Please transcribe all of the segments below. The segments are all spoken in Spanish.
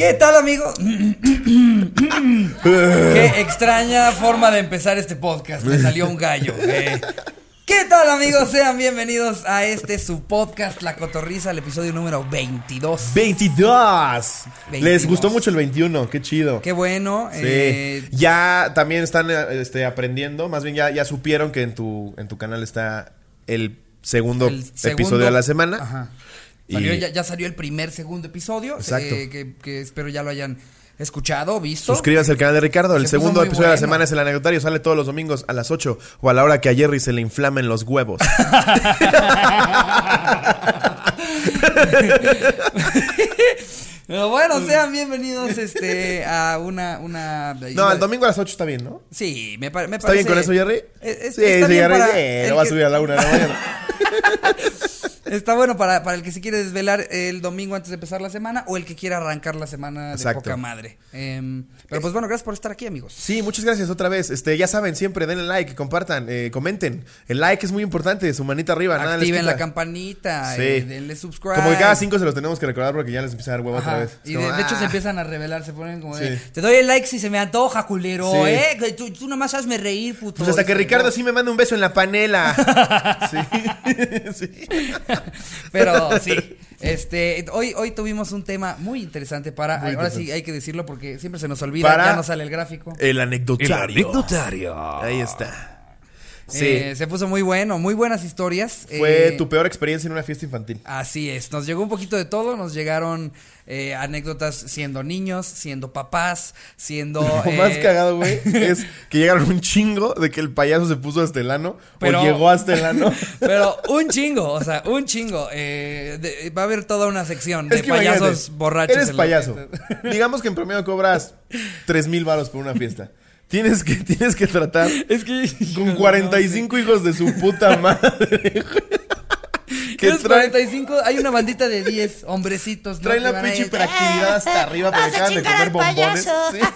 ¿Qué tal, amigos? Qué extraña forma de empezar este podcast. Me salió un gallo. eh. ¿Qué tal, amigos? Sean bienvenidos a este su podcast, La Cotorriza, el episodio número 22. 22. Les 22. gustó mucho el 21, qué chido. Qué bueno. Sí. eh, ya también están este, aprendiendo, más bien ya, ya supieron que en tu, en tu canal está el segundo, el segundo- episodio de la semana. Ajá. Salió- ya, ya salió el primer, segundo episodio. Exacto. eh, que, que espero ya lo hayan escuchado, visto. Suscríbanse al canal de Ricardo. El Se segundo episodio de la semana es el anecdotario. Sale todos los domingos a las 8 o a la hora que a Jerry se le inflamen los huevos. Pero bueno, sean bienvenidos este, a una. una No, el domingo a las 8 está bien, ¿no? Sí, me, pa- me ¿Está bien parece- con eso, Jerry? Es- es- sí, está sí, bien Jerry. para sí, el lo va a subir a la una de la mañana. Está bueno para, para el que se quiere desvelar el domingo antes de empezar la semana o el que quiera arrancar la semana de poca madre. Em, pero pues bueno, gracias por estar aquí, amigos. Sí, muchas gracias otra vez. Este, ya saben, siempre denle like, compartan, eh, comenten. El like es muy importante, su manita arriba, nada les Activen la quita. campanita, Sí. eh, denle subscribe. Como que cada cinco se los tenemos que recordar porque ya les empieza a dar huevo otra vez. Y como, de, de hecho se ah. empiezan a revelar, se ponen como de, Sí. te doy el like si se me antoja, culero, Sí. ¿eh? Tú, tú nomás hazme reír, puto. Pues hasta que Ricardo sí me manda un beso en la panela. sí. sí. Pero sí, este, hoy, hoy tuvimos un tema muy interesante para, Muy ahora sí hay que decirlo porque siempre se nos olvida, Para- ya no sale el gráfico. El anecdotario. anecdotario. Ahí está. Sí. Eh, se puso muy bueno, muy buenas historias. Fue Eh, tu peor experiencia en una fiesta infantil. Así es, nos llegó un poquito de todo, nos llegaron eh, anécdotas siendo niños, siendo papás, siendo... Lo más cagado, güey, es que llegaron un chingo de que el payaso se puso hasta el ano Pero- o llegó hasta el ano. Pero un chingo, o sea, un chingo. eh, de- va a haber toda una sección de Es payasos borrachos. Eres payaso. Digamos que en promedio cobras 3 mil varos por una fiesta. Tienes que, tienes que tratar Es que... con 45 hijos de su puta madre. Que traen, 45, hay una bandita de 10 hombrecitos. ¿no? traen la pinche hiperactividad hasta arriba a acaban de comer bombones. Sí.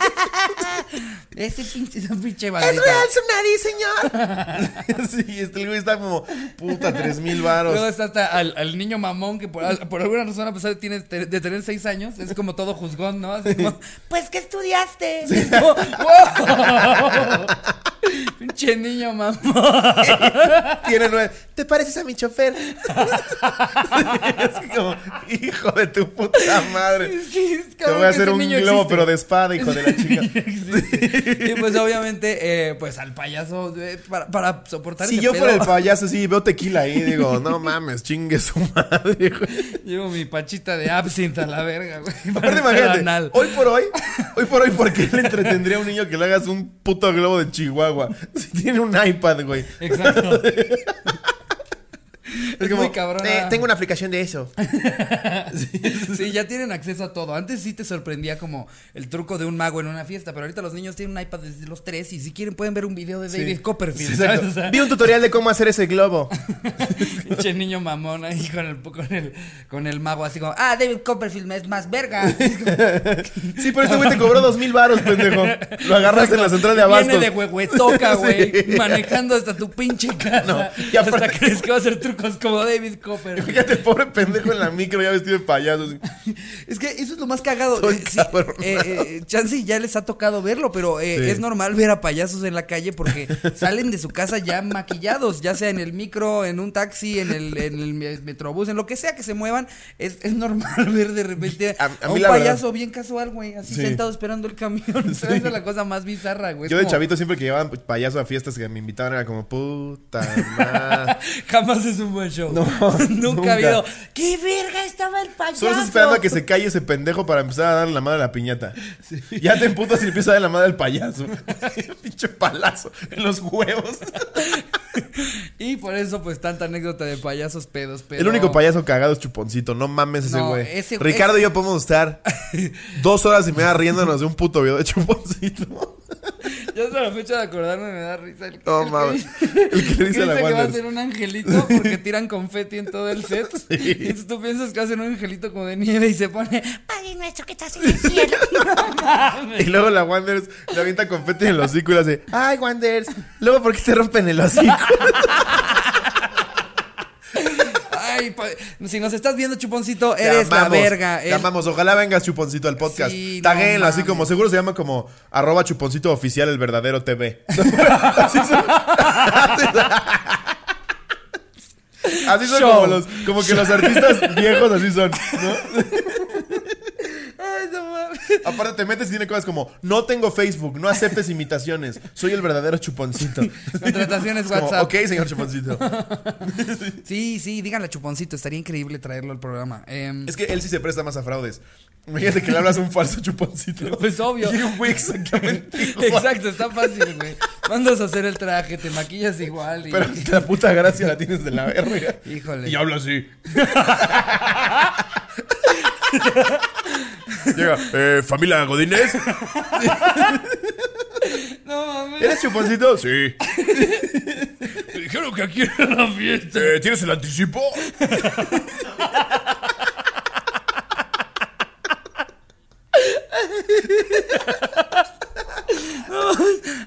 Ese pinche, esa pinche ¡Es bandita. real su nariz, señor! sí, este güey está como, puta, 3 mil varos. Luego está hasta al, al niño mamón que por, al- por alguna razón, a pesar de, tiene- de tener 6 años, es como todo juzgón, ¿no? Así como, Pues que estudiaste. ¡Wow! Pinche niño mamón. Tiene nueve. ¿Te pareces a mi chofer? es como, hijo de tu puta madre. Te voy a hacer un globo, pero de espada, hijo de la chica. Y pues obviamente, eh, pues al payaso, eh, para, para soportar Si ese yo pedo, fuera el payaso, sí, veo tequila ahí, digo, no mames, chingue su madre, güey. Llevo mi pachita de absinthe a la verga, güey. Aparte, imagínate, hoy por hoy, hoy por hoy, ¿por qué le entretendría a un niño que le hagas un puto globo de Chihuahua? Si tiene un iPad, güey. Exacto. Es, muy cabrona. "Eh, tengo una aplicación de eso. Sí, ya tienen acceso a todo. Antes sí te sorprendía como el truco de un mago en una fiesta, pero ahorita los niños tienen un iPad desde los tres y si quieren pueden ver un video de David Sí. Copperfield, Sí, ¿sabes? exacto. O sea, Vi un tutorial de cómo hacer ese globo. pinche niño mamón ahí con el, con el, con el mago así como, ah, David Copperfield es más verga. Sí, pero este güey te cobró dos mil varos, pendejo. Lo agarraste en la central de abastos. Viene de huehuetoca, güey, Sí. manejando hasta tu pinche casa. No, y hasta aparte- crees que va a hacer trucos como David Copperfield. Fíjate, el pobre pendejo en la micro ya vestido de payaso. así. Es que eso es lo más cagado. Eh, sí, eh, eh, chance ya les ha tocado verlo, pero eh, Sí. es normal ver a payasos en la calle porque salen de su casa ya maquillados, ya sea en el micro, en un taxi, en el, en el metrobús, en lo que sea que se muevan. Es, es normal ver de repente a, A- a mí un payaso bien casual, güey, así Sí. sentado esperando el camión. Esa es la cosa más bizarra, güey. Yo de como- chavito siempre que llevaban payaso a fiestas que me invitaban era como puta madre. Jamás es un buen show. No, nunca, nunca. ha habido. ¡Qué verga estaba el payaso! Solo estás esperando a que se calle ese pendejo para empezar a darle la madre a la piñata. Ya te emputas y empieza a dar la madre al payaso. Pinche palazo en los huevos. Y por eso, pues, tanta anécdota de payasos pedos, pero... El único payaso cagado es Chuponcito. No mames ese No, güey. ese- Ricardo ese- y yo podemos estar dos horas y media riéndonos de un puto video de Chuponcito. Yo hasta la fecha de acordarme me da risa. El, No el que mames. dice- El que dice la que va a ser un angelito porque tiran confeti en todo el set. Y entonces tú piensas que hacen un angelito como de nieve y se pone. Padre nuestro que estás en el cielo. Y luego la Wanders le avienta confeti en el hocico y le hace, ay Wanders, luego ¿por qué te rompen el hocico? Ay, si nos estás viendo, chuponcito, eres la verga. Te El- amamos. Ojalá vengas chuponcito al podcast. Sí, no así como seguro se llama como arroba chuponcito oficial el verdadero TV. así son. Así son como los, como que los artistas viejos así son, ¿no? Ay, no mames. Aparte te metes y tiene cosas como no tengo Facebook, no aceptes imitaciones, soy el verdadero chuponcito. Contrataciones como, WhatsApp. ok, señor chuponcito. Sí, sí, díganle a Chuponcito, estaría increíble traerlo al programa. Em, Es que él sí se presta más a fraudes. Imagínate que le hablas a un falso chuponcito. Pues obvio. Y un güey exactamente igual. Exacto, está fácil, güey. Mandas a hacer el traje, te maquillas igual y... Pero la puta gracia la tienes de la verga. Híjole. Y habla así. Llega, eh, familia Godínez. No mames. ¿Eres chuponcito? Sí. Me dijeron que aquí era la fiesta. Eh, ¿Tienes el anticipo?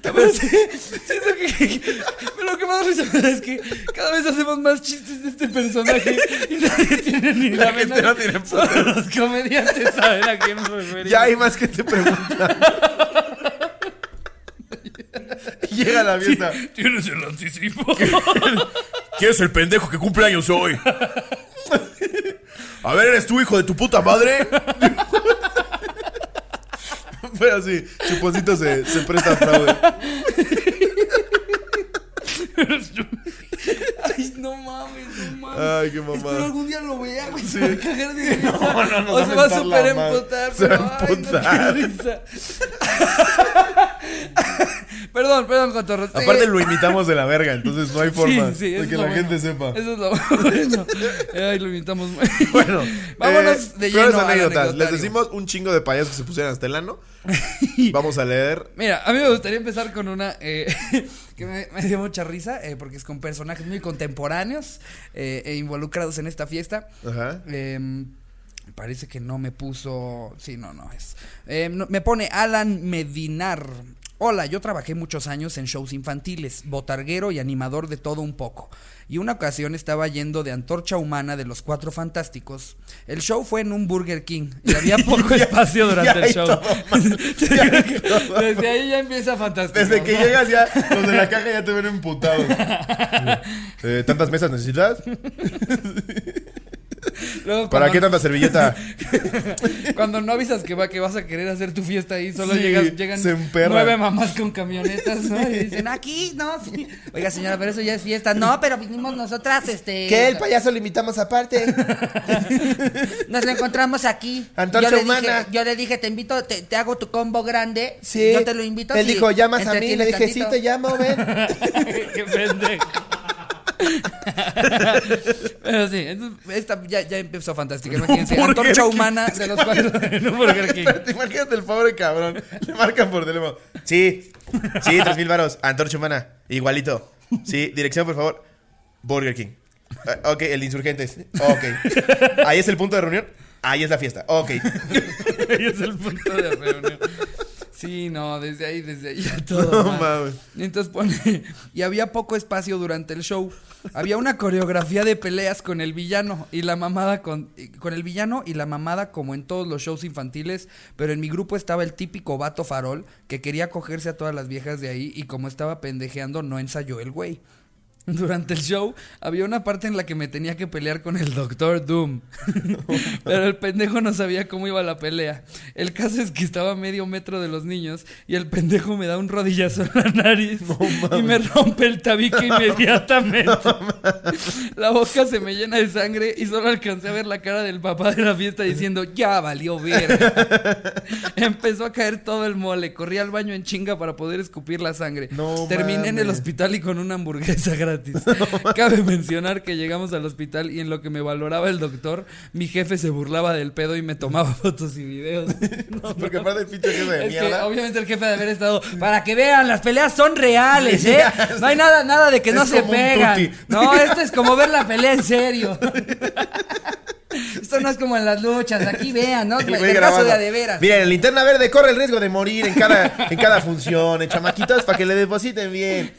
Pero sí, siento que, que- lo que más risa me da es que cada vez hacemos más chistes de este personaje y nadie tiene ni la, La gente menor- no tiene puta los comediantes saben a quién nos referimos. Ya hay más que te preguntan. Llega la fiesta. ¿Tienes el anticipo? ¿Quién es el pendejo que cumple años hoy? A ver, ¿eres tú, hijo de tu puta madre? Pero sí, Chuponcito se, se presta a fraude. Ay, no mames, no mames. Ay, qué Espero mamada. algún día lo vea, güey. Se va a cagar de risa. No, no, nos O se va a super emputar. Se va a no, emputar. qué risa. perdón, perdón, Cotorro. Sí. Aparte lo imitamos de la verga, entonces no hay forma Sí, sí, eso de que la bueno. gente sepa. Eso es lo bueno. Ay, lo imitamos. muy- Bueno, vámonos eh, de lleno al anécdotas. Les decimos un chingo de payasos que se pusieran hasta el ano. Vamos a leer. Mira, a mí me gustaría empezar con una eh, que me, me dio mucha risa, eh, porque es con personajes muy contemporáneos e involucrados en esta fiesta. Ajá. Eh, parece que no me puso. Sí, no, no es. Eh, no- me pone Alan Medinar. Hola, yo trabajé muchos años en shows infantiles, botarguero y animador de todo un poco. Y una ocasión estaba yendo de Antorcha Humana de los Cuatro Fantásticos. El show fue en un Burger King y había poco espacio durante ya el show. Desde ahí ya empieza fantástico. Desde que ¿no? llegas ya, los de la caja ya te ven emputados. Eh, ¿Tantas mesas necesitas? Luego, ¿Para cuando- qué tanta servilleta? Cuando no avisas que, va, que vas a querer hacer tu fiesta ahí, solo Sí, llegas, llegan nueve mamás con camionetas, ¿no? Y dicen, aquí, no, sí. Oiga, señora, pero eso ya es fiesta. No, pero vinimos nosotras, este. ¿Qué? El payaso lo invitamos aparte. Nos lo encontramos aquí. Antorcha yo le humana. Dije, yo le dije, te invito, te, te hago tu combo grande. Sí. Yo te lo invito. Él dijo, llamas a mí. Le dije, sí, tantito". te llamo, ven. Qué pendejo. Pero sí, esta ya, ya empezó fantástica. Imagínense, antorcha humana de los cuatro. Espérate, imagínate el pobre cabrón. Le marcan por teléfono. Sí, sí, tres mil varos. Antorcha humana. Igualito. Sí, dirección, por favor. Burger King. Eh, ok, el de insurgentes. Ok. Ahí es el punto de reunión. Ahí es la fiesta. Ok. Ahí es el punto de reunión. Sí, no, desde ahí, desde ahí ya todo. No mames. Y Entonces pone, y había poco espacio durante el show. Había una coreografía de peleas con el villano y la mamada con, con el villano y la mamada como en todos los shows infantiles, pero en mi grupo estaba el típico vato farol que quería cogerse a todas las viejas de ahí y como estaba pendejeando no ensayó el güey. Durante el show había una parte en la que me tenía que pelear con el Doctor Doom. Pero el pendejo no sabía cómo iba la pelea. El caso es que estaba a medio metro de los niños y el pendejo me da un rodillazo en la nariz y me rompe el tabique inmediatamente. La boca se me llena de sangre y solo alcancé a ver la cara del papá de la fiesta diciendo, ya valió ver. Empezó a caer todo el mole. Corrí al baño en chinga para poder escupir la sangre. No Terminé en el hospital y con una hamburguesa gratis. Cabe mencionar que llegamos al hospital y en lo que me valoraba el doctor, mi jefe se burlaba del pedo y me tomaba fotos y videos. Porque aparte el pinche jefe de Es que mierda. obviamente el jefe de haber estado para que vean las peleas son reales, ¿eh? No hay nada nada de que no se pegan. No, esto es como ver la pelea en serio. Esto no es como en las luchas, aquí vean, ¿no? El de de veras. Miren, el linterna verde corre el riesgo de morir en cada, en cada función. En chamaquitos para que le depositen bien.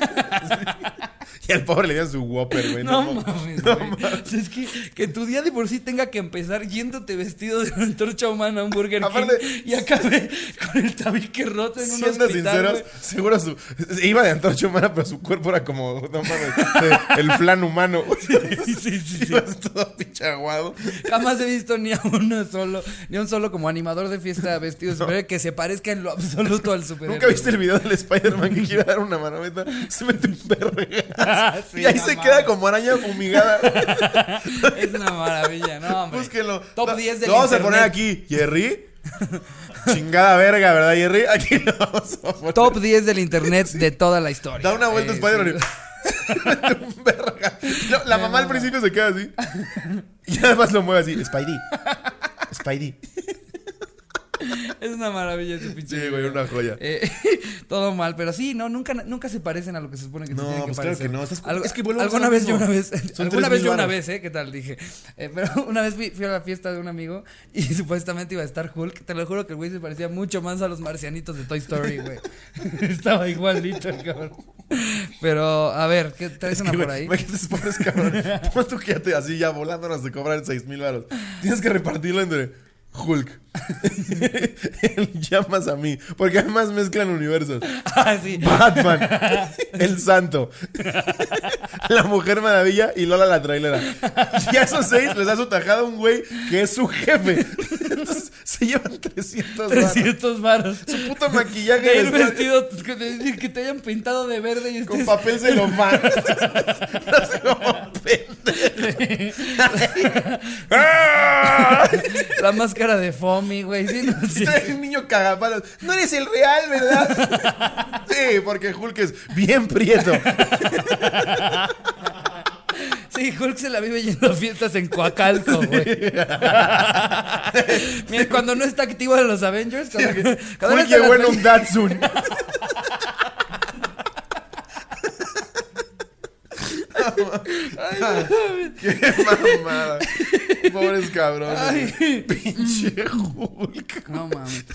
Y al pobre le dieron su Whopper, güey. No, No, mames, no güey. O sea, es que, que tu día de por sí tenga que empezar yéndote vestido de una antorcha humana a un Burger Aparte- King y acabe con el tabique roto en un Siendo hospital, sinceros, güey. seguro su. Iba de antorcha humana, pero su cuerpo era como. No mames. de- el flan humano. Sí, sí, sí, todo pinche aguado. Jamás he visto ni a uno solo, ni a un solo como animador de fiesta vestido de superhéroe que se parezca en lo absoluto al superhéroe. ¿Nunca viste el video del Spider-Man que quiere dar una manometa? Se mete un verga. Sí, y ahí se queda como araña fumigada. Es una maravilla, no, hombre. Búsquenlo. Top Lo- 10 del Lo vamos a poner aquí. Jerry. Chingada verga, ¿verdad, Jerry? Aquí lo vamos a poner. Top 10 del internet de toda la historia. Da una vuelta Eh, Spider-Man. sí. No, la mamá al principio se queda así. Y además lo mueve así. Spidey. Spidey. Es una maravilla ese pinche. Sí, güey, una joya. Eh, todo mal, pero sí, no, nunca, nunca se parecen a lo que se supone que se No, tienen que pues claro parecer. que no, estás- Algo- es que alguna vez yo una vez, Son alguna 3,000 vez yo una vez, ¿eh? ¿Qué tal? Dije. Eh, pero una vez fui, fui a la fiesta de un amigo y supuestamente iba a estar Hulk. Te lo juro que el güey se parecía mucho más a los marcianitos de Toy Story, güey. Estaba igualito cabrón. Pero, a ver, ¿qué traes Es una que, por ahí? imagínate esos pobres cabrón. Pon te así ya volando nos te cobran 6 mil baros. Tienes que repartirlo entre Hulk. el llamas a mí. Porque además mezclan universos. Ah, sí. Batman. el santo. la mujer maravilla y Lola la trailera. Y a esos seis les da su tajada a un güey que es su jefe. Entonces se llevan 300 baros. 300 varos. Su puto maquillaje De ir vestido, que te, que te hayan pintado de verde y con estés papel celofán. Así como pendejo. ¡Ah! La máscara de Fomi, güey. Sí, no, sí. Un niño cagapalos. No eres el real, ¿verdad? Sí, porque Hulk es bien prieto. Sí, Hulk se la vive yendo a fiestas en Coacalco, güey. Mira, cuando no está activo en los Avengers, cuando, cuando Hulk llegó en un Datsun. Qué mamada. Pobres cabrones. Ay. Pinche Hulk. No mames.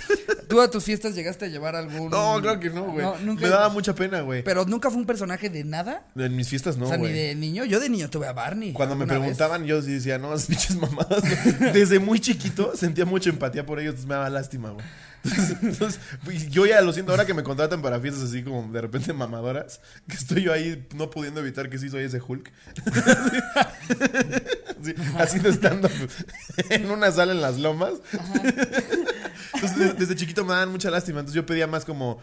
¿Tú a tus fiestas llegaste a llevar algún.? No, claro que no, güey. No, nunca- Me daba mucha pena, güey. Pero nunca fue un personaje de nada. En mis fiestas no, o sea, ni güey. de niño. Yo de niño tuve a Barney. Cuando me vez. preguntaban, yo decía, no, esas pinches mamadas. güey. Desde muy chiquito sentía mucha empatía por ellos, entonces me daba lástima, güey. Entonces, entonces, pues, yo ya lo siento, ahora que me contratan para fiestas así como de repente mamadoras, que estoy yo ahí no pudiendo evitar que sí soy ese Hulk. Sí, haciendo stand-up en una sala en las lomas. Entonces, de- desde chiquito me daban mucha lástima, entonces yo pedía más como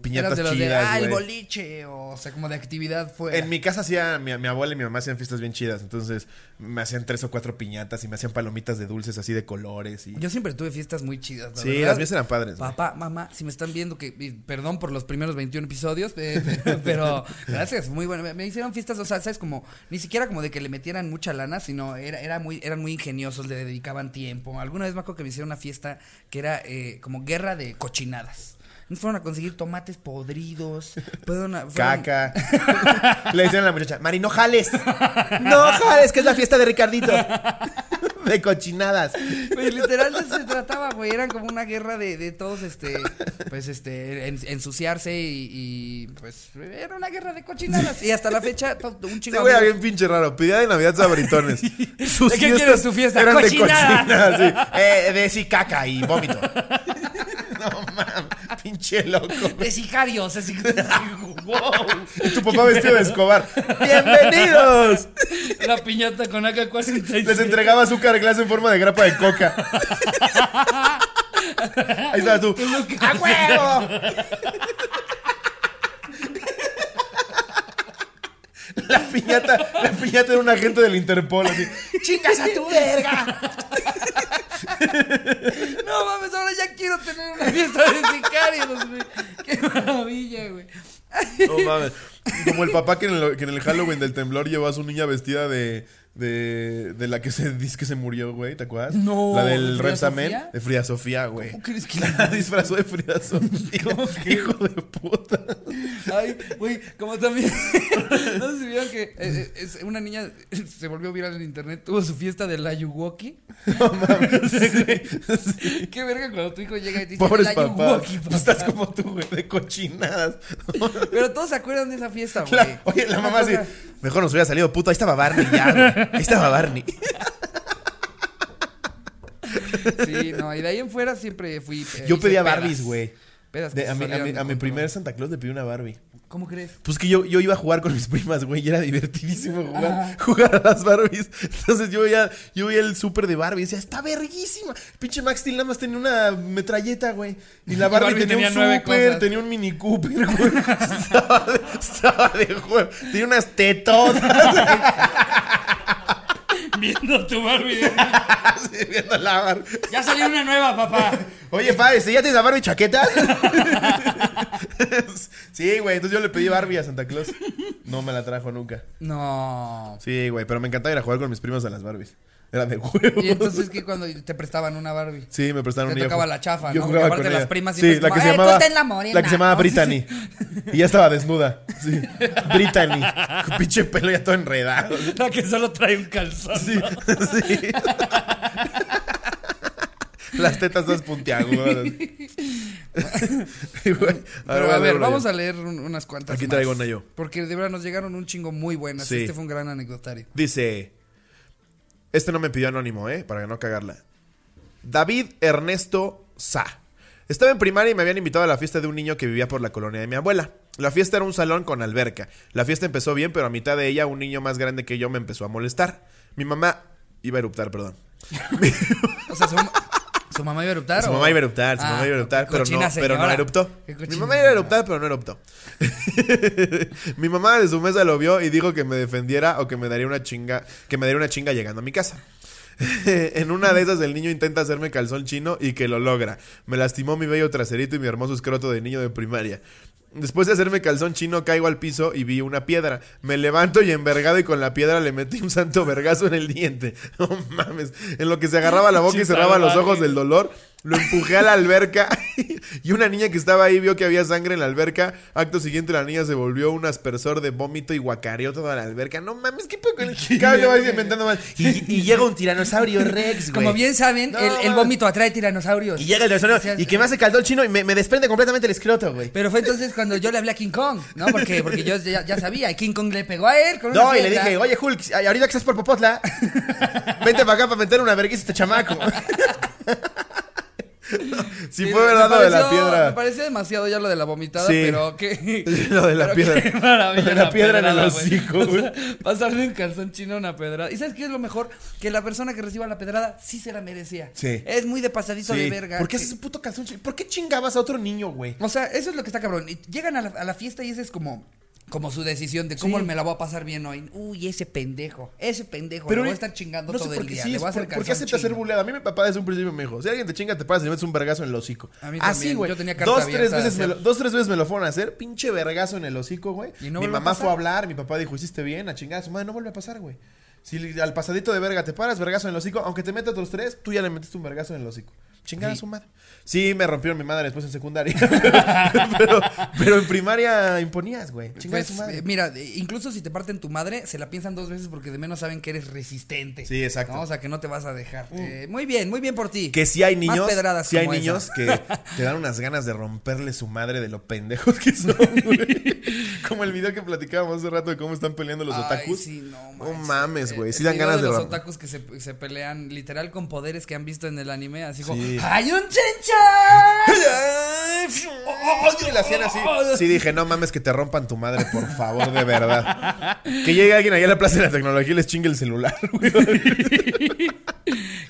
piñatas de los de, chidas, ah, el boliche, o, sea, como de actividad fuera. En mi casa hacía, mi, mi abuela y mi mamá hacían fiestas bien chidas, entonces me hacían tres o cuatro piñatas y me hacían palomitas de dulces así de colores y... Yo siempre tuve fiestas muy chidas, la sí, verdad. las mías eran padres. güey. Papá, mamá, si me están viendo, que perdón por los primeros 21 episodios, eh, pero, pero gracias, muy bueno. Me, me hicieron fiestas, o sea, sabes, como ni siquiera como de que le metieran mucha lana, sino era, era muy, eran muy ingeniosos, le dedicaban tiempo. Alguna vez me acuerdo que me hicieron una fiesta que era eh, como guerra de cochinadas. Nos fueron a conseguir tomates podridos, fueron a- fueron- Caca. Le decían a la muchacha, Mari, no jales. No, jales, que es la fiesta de Ricardito. De cochinadas. Güey, literal eso se trataba, güey. Eran como una guerra de, de todos, este, pues, este, en- ensuciarse y, y, pues, era una guerra de cochinadas. Y hasta la fecha, to- un chingo güey de era bien pinche raro. Pedía de Navidad sabritones. Sus ¿De qué quieres tu fiesta? Eran de ¡Cochinada! cochinadas, sí. Eh, de sí, caca y vómito. no mames, pinche loco. De sicarios, así wow. Y tu papá vestido de Escobar. ¡Bienvenidos! La piñata con AK-47. Les entregaba azúcar glass en forma de grapa de coca. Ahí estabas tú. ¡A huevo! La piñata, la piñata era un agente del Interpol, así. ¡Chicas a tu verga! No mames, ahora ya quiero tener una fiesta de sicarios, güey. Qué maravilla, güey. No mames. Como el papá que en el, que en el Halloween del temblor llevó a su niña vestida de, De, de la que se dice que se murió, güey, ¿te acuerdas? No, La ¿de del. Sofía? De Frida Sofía, güey. ¿Cómo crees que La disfrazó de Frida Sofía. ¿Cómo que? Hijo de puta. Ay, güey, como también. no sé si vieron que eh, eh, es una niña se volvió viral en internet, tuvo su fiesta del Ayuwoki. No mames. Qué verga cuando tu hijo llega y te dice Pobres "El papás. Papá". estás como tú, güey, de cochinadas. Pero todos se acuerdan de esa fiesta, güey. La- oye, la mamá así. Mejor nos hubiera salido puto. Ahí estaba Barney ya, güey. Ahí estaba Barney. Sí, no, y de ahí en fuera siempre fui. eh, Yo hice pedía pedas. Barbies, güey. Pedas que De- A, mi, a, salieron mi, de a mi control. primer Santa Claus le pedí una Barbie. ¿Cómo crees? Pues que yo, yo iba a jugar con mis primas, güey, y era divertidísimo jugar, jugar a las Barbies. Entonces yo veía, yo veía el súper de Barbie y decía, está verguísima. Pinche Max Steel nada más tenía una metralleta, güey. Y la Barbie, Barbie tenía, tenía un súper, cosas. tenía un Mini Cooper, güey. estaba, de, estaba de juego. Tenía unas tetotas. Viendo tu Barbie. así, viendo la Barbie. ya salió una nueva, papá. Oye, pa, ¿este ¿ya tienes la Barbie chaqueta? sí, güey, entonces yo le pedí Barbie a Santa Claus. No me la trajo nunca. No. Sí, güey, pero me encantaba ir a jugar con mis primos a las Barbies. Era de huevo. Y entonces que cuando te prestaban una Barbie. Sí, me prestaron Te un día tocaba la chafa, Yo ¿no? jugaba Porque aparte con las ella. primas Sí, siempre la que se "Eh, llamaba la morena", la que se llamaba ¿no? Brittany. Y ya estaba desnuda. Sí. Brittany. Con pinche pelo ya todo enredado. La que solo trae un calzón. Sí. sí. Las tetas todas puntiagudas. Pero a ver, una vamos yo. a leer un- unas cuantas. Aquí más. traigo una yo. Porque de verdad nos llegaron un chingo muy buenas. Sí. Este fue un gran anecdotario. Dice. Este no me pidió anónimo, ¿eh? Para no cagarla. David Ernesto Sa. Estaba en primaria y me habían invitado a la fiesta de un niño que vivía por la colonia de mi abuela. La fiesta era un salón con alberca. La fiesta empezó bien, pero a mitad de ella un niño más grande que yo me empezó a molestar. Mi mamá iba a eruptar, perdón. O sea, su, su mamá iba a eruptar. Su mamá iba a eruptar, su Ah, mamá iba a eruptar, pero no, pero no eruptó. Mi mamá iba a eruptar, pero no eruptó. Mi mamá de su mesa lo vio y dijo que me defendiera o que me daría una chinga, que me daría una chinga llegando a mi casa. en una de esas el niño intenta hacerme calzón chino y que lo logra. Me lastimó mi bello traserito y mi hermoso escroto de niño de primaria. Después de hacerme calzón chino, caigo al piso y vi una piedra. Me levanto y envergado y con la piedra le metí un santo vergazo en el diente. No mames. En lo que se agarraba la boca y cerraba los ojos del dolor, lo empujé a la alberca y una niña que estaba ahí vio que había sangre en la alberca. Acto siguiente la niña se volvió un aspersor de vómito y guacareó toda la alberca. No mames, ¿qué pedo con el... Cada vez inventando más. Y, y llega un tiranosaurio rex, güey. Como bien saben, No, el, vómito atrae tiranosaurios. Y llega el dinosaurio O sea, y que me hace caldo el chino y me, me desprende completamente el escroto, güey. Pero fue entonces cuando yo le hablé a King Kong, ¿no? Porque, porque yo ya, ya sabía, y King Kong le pegó a él con una No, y le dije, oye Hulk, ahorita que estás por Popotla, vente para acá para meter una vergüenza a este chamaco. si Sí, fue verdad lo de la pareció- Me piedra. pareció demasiado ya lo de la vomitada, Sí. pero qué. Lo de la piedra. qué maravilla Lo de la piedra en el hocico, güey. O sea, pasarle un calzón chino a una pedrada. ¿Y sabes qué es lo mejor? Que la persona que reciba la pedrada sí se la merecía. Sí. Es muy de pasadito de Sí. verga. ¿Por qué haces un puto calzón chino? ¿Por qué chingabas a otro niño, güey? O sea, eso es lo que está cabrón. Y llegan a la, a la fiesta y esa es como. Como su decisión de cómo Sí. me la voy a pasar bien hoy. Uy, ese pendejo. Ese pendejo. Pero le voy a estar chingando no todo el día. sí, le voy a hacer por- ¿Por qué aceptas ser buleado? A mí mi papá desde un principio me dijo, si alguien te chinga, te paras y le metes un vergazo en el hocico. A mí Así, güey. Yo tenía carta Dos, tres veces me lo, dos, tres veces me lo fueron a hacer, pinche vergazo en el hocico, güey. No mi a mamá fue a hablar, mi papá dijo, hiciste bien, a chingar a su madre, no vuelve a pasar, güey. Si al pasadito de verga te paras, vergazo en el hocico, aunque te meta otros tres, tú ya le metiste un vergazo en el hocico. Chingar a Sí. su madre. Sí, me rompieron mi madre después en secundaria. pero, pero en primaria imponías, güey. Chingar a Pues, su madre. eh, mira, de- incluso si te parten tu madre, se la piensan dos veces porque de menos saben que eres resistente. Sí, exacto. ¿no? O sea, que no te vas a dejar. Eh, muy bien, muy bien por ti. Que sí hay Más niños, pedradas sí hay niños que te dan unas ganas de romperle su madre de lo pendejos que son, güey. Como el video que platicábamos hace rato de cómo están peleando los Ay, otakus. sí, no, mames, güey. Sí dan ganas de, los rom- otakus que se, se pelean literal con poderes que han visto en el anime, así como Sí. ¡Hay un chencha! Y le hacían así. Sí, dije, no mames que te rompan tu madre, por favor, de verdad. Que llegue alguien allá a la Plaza de la Tecnología y les chingue el celular, güey.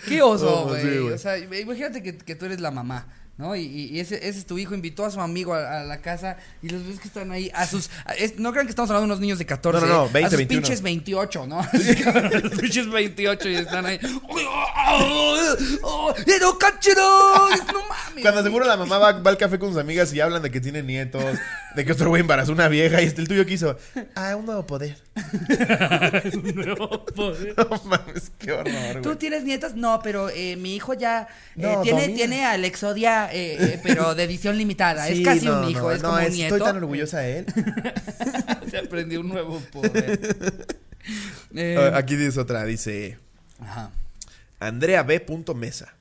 ¡Qué oso, Oh, güey! sí, o sea, imagínate que, que tú eres la mamá, ¿no? Y, y- ese, ese es tu hijo, invitó a su amigo a, a la casa y los ves que están ahí a sus... a- es- no crean que estamos hablando de unos niños de 14. No, no, no, 20, a sus 21. pinches 28, ¿no? Los pinches 28 y están ahí... ¡No! ¡No mames! Cuando seguro la mamá va, va al café con sus amigas y hablan de que tiene nietos, de que otro güey embarazó una vieja y este el tuyo quiso. Ah, un nuevo poder. No, poder. No mames, qué horror, ¿Tú güey. tienes nietos? No, pero eh, mi hijo ya eh, tiene, domina. tiene al Exodia, eh, eh, pero de edición limitada. Sí, es casi no, un hijo, no, es no, como un nieto. Estoy tan orgullosa de él. Se aprendió un nuevo poder. Eh, Aquí dice otra, dice ajá. Andrea B. Mesa.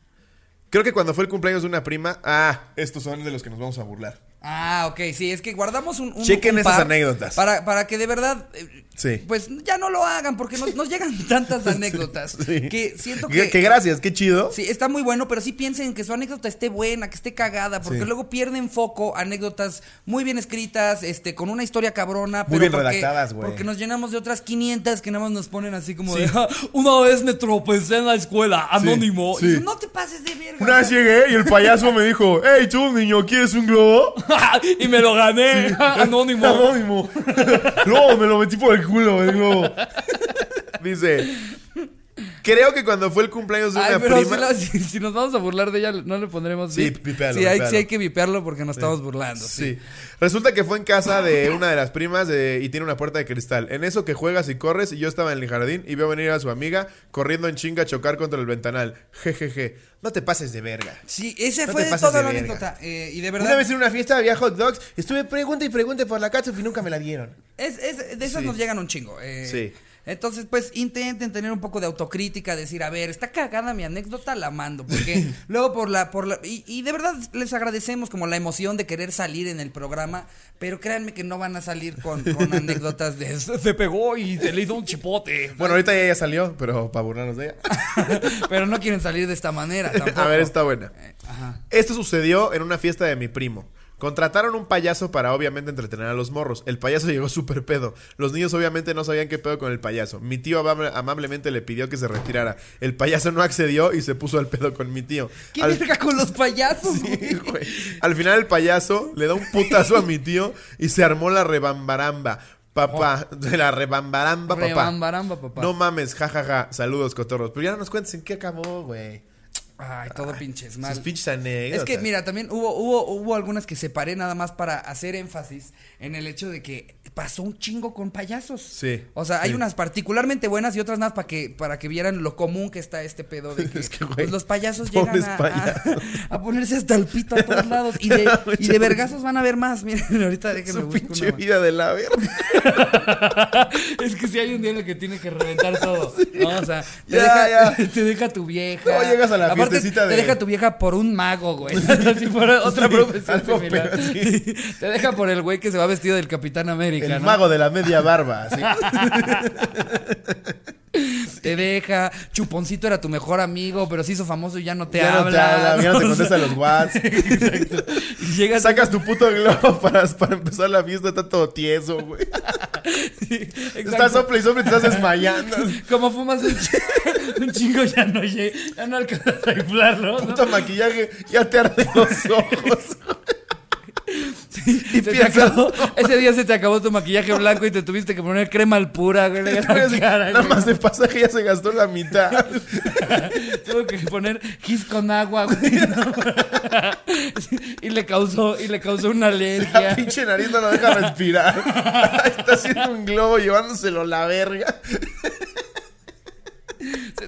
Creo que cuando fue el cumpleaños de una prima. Ah, estos son de los que nos vamos a burlar. Ah, ok, sí, es que guardamos un. un Chequen un esas anécdotas. Para, para que de verdad. Sí. Pues ya no lo hagan, porque nos, nos llegan tantas anécdotas. Sí. Que siento Que, que. que gracias, qué chido. Sí, está muy bueno, pero sí piensen que su anécdota esté buena, que esté cagada, porque Sí. luego pierden foco anécdotas muy bien escritas, este, con una historia cabrona, Muy pero bien porque, redactadas, güey. Porque nos llenamos de otras 500 que nada más nos ponen así como de, "Ah, una vez me tropecé en la escuela, anónimo. sí. Y dices, no te pases de verga. Una vez llegué y el payaso me dijo: Hey, tú, niño, ¿quieres un globo? y me lo gané, anónimo. Anónimo. No, me lo metí por el culo, el globo. Dice: Creo que cuando fue el cumpleaños de Ay, una pero prima. si, la- si- si nos vamos a burlar de ella, no le pondremos Sí, vipealo, Sí, hay, sí hay que vipearlo porque nos estamos burlando. Sí. Resulta que fue en casa de una de las primas de- y tiene una puerta de cristal. En eso que juegas y corres y yo estaba en el jardín y veo venir a su amiga corriendo en chinga a chocar contra el ventanal. Jejeje. No te pases de verga. Sí, ese No fue toda la anécdota. eh, y de verdad. Una vez en una fiesta había hot dogs. Estuve pregunta y pregunte por la catsup y nunca me la dieron. Es, es- de esas Sí. nos llegan un chingo. eh. Sí. Entonces, pues intenten tener un poco de autocrítica, decir, a ver, está cagada mi anécdota, la mando. Porque luego por la, por la. Y, y de verdad les agradecemos como la emoción de querer salir en el programa. Pero créanme que no van a salir con, con anécdotas de se pegó y se le hizo un chipote. Bueno, ahorita ya, ya salió, pero para burlarnos de ella. pero no quieren salir de esta manera tampoco. A ver, está buena. Eh, Ajá. Esto sucedió en una fiesta de mi primo. Contrataron un payaso para obviamente entretener a los morros. El payaso llegó súper pedo. Los niños obviamente no sabían qué pedo con el payaso. Mi tío amable- amablemente le pidió que se retirara. El payaso no accedió y se puso al pedo con mi tío. ¿Qué Al, verga con los payasos, Sí, güey? Al final el payaso le da un putazo a mi tío y se armó la rebambaramba. Papá, de la rebambaramba, papá. Rebambaramba, papá. No mames, jajaja. Saludos, cotorros. Pero ya no nos cuentes en qué acabó, güey. Ay, todo pinches mal. Sus pinches anécdotas. Es que mira, también hubo, hubo, hubo algunas que separé nada más para hacer énfasis en el hecho de que pasó un chingo con payasos. Sí, O sea, hay unas particularmente buenas y otras más para que, para que vieran lo común que está este pedo de que, Es que, pues, los payasos llegan a, a- payasos. a ponerse hasta el pito a todos lados. Y de, y de vergazos van a ver más. Miren, ahorita déjenme Su pinche una vida de la verga. Es que si hay un día en el que tiene que reventar todo. ¿no? O sea, te, Ya, deja, ya. te deja tu vieja. Luego llegas a la Aparte, Te de- deja tu vieja por un mago, güey. Así fuera otra Sí, profesión similar. sí. Te deja por el güey que se va vestido del Capitán América, El ¿no? mago de la media barba. sí. Te deja. Chuponcito era tu mejor amigo, pero se hizo famoso y ya no te ya habla. no te habla, ya no te contesta los whats. Exacto. Llegas Sacas tu puto globo para, para empezar la fiesta, está todo tieso, güey. Estás sople y sople y te estás desmayando. Como fumas un, ch- un chingo, ya no, ya no alcanzas a inflarlo, ¿no? Puto maquillaje, ya te arde los ojos. Y piensas, acabó, ese día se te acabó tu maquillaje blanco y te tuviste que poner crema al pura, güey, la cara, Nada güey. más de pasaje ya se gastó la mitad. Tuvo que poner gis con agua, güey. ¿no? y le causó, y le causó una La alergia. pinche nariz no lo deja respirar. Está haciendo un globo llevándoselo a la verga.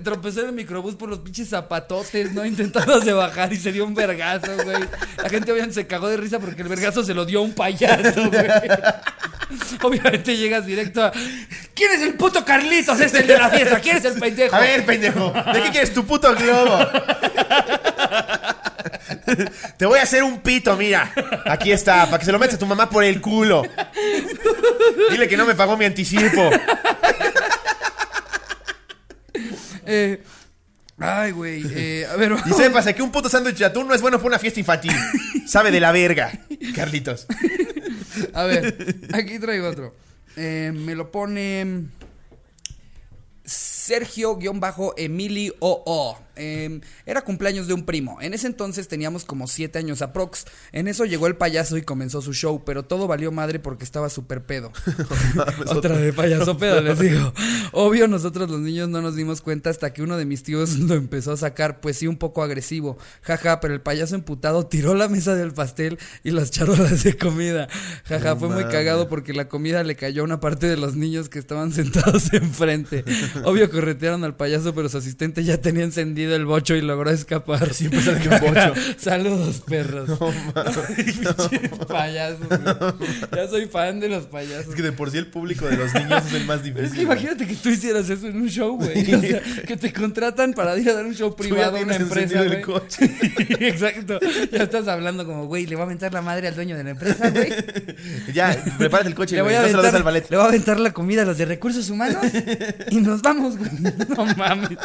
Tropezó en el microbús por los pinches zapatotes, ¿no? Intentando de bajar y se dio un vergazo, güey. La gente obviamente se cagó de risa porque el vergazo se lo dio un payaso, güey. Obviamente llegas directo a. ¿Quién es el puto Carlitos? Este el de la fiesta. ¿Quién es el pendejo? A ver, pendejo, ¿de qué quieres tu puto globo? Te voy a hacer un pito, mira. Aquí está, para que se lo metas a tu mamá por el culo. Dile que no me pagó mi anticipo. Eh, ay, güey. Eh, a ver, Y sépase que un puto sándwich de atún no es bueno para una fiesta infantil. Sabe de la verga, Carlitos. A ver, aquí traigo otro. Eh, me lo pone. Sergio-Emili OO. Eh, era cumpleaños de un primo. En ese entonces teníamos como 7 años aprox. En eso llegó el payaso y comenzó su show, pero todo valió madre porque estaba súper pedo. Otra de payaso pedo, les digo. Obvio, nosotros los niños no nos dimos cuenta hasta que uno de mis tíos lo empezó a sacar, pues sí, un poco agresivo. Jaja, pero el payaso emputado tiró la mesa del pastel y las charolas de comida. Jaja, fue muy cagado porque la comida le cayó a una parte de los niños que estaban sentados enfrente. Obvio, corretearon al payaso, pero su asistente ya tenía encendido el bocho y logró escapar. Siempre sale que un bocho. Saludos, perros. Payasos, güey. Ya soy fan de los payasos. Es que de por sí el público de los niños es el más difícil. es que imagínate que tú hicieras eso en un show, güey. O sea, que te contratan para ir a dar un show privado a una empresa, el coche. Exacto. Ya estás hablando como, güey, le voy a aventar la madre al dueño de la empresa, güey. Ya, prepárate el coche, Le voy, güey. a No se lo aventar, al ballet. le voy a aventar la comida a los de recursos humanos y nos vamos, güey. No mames.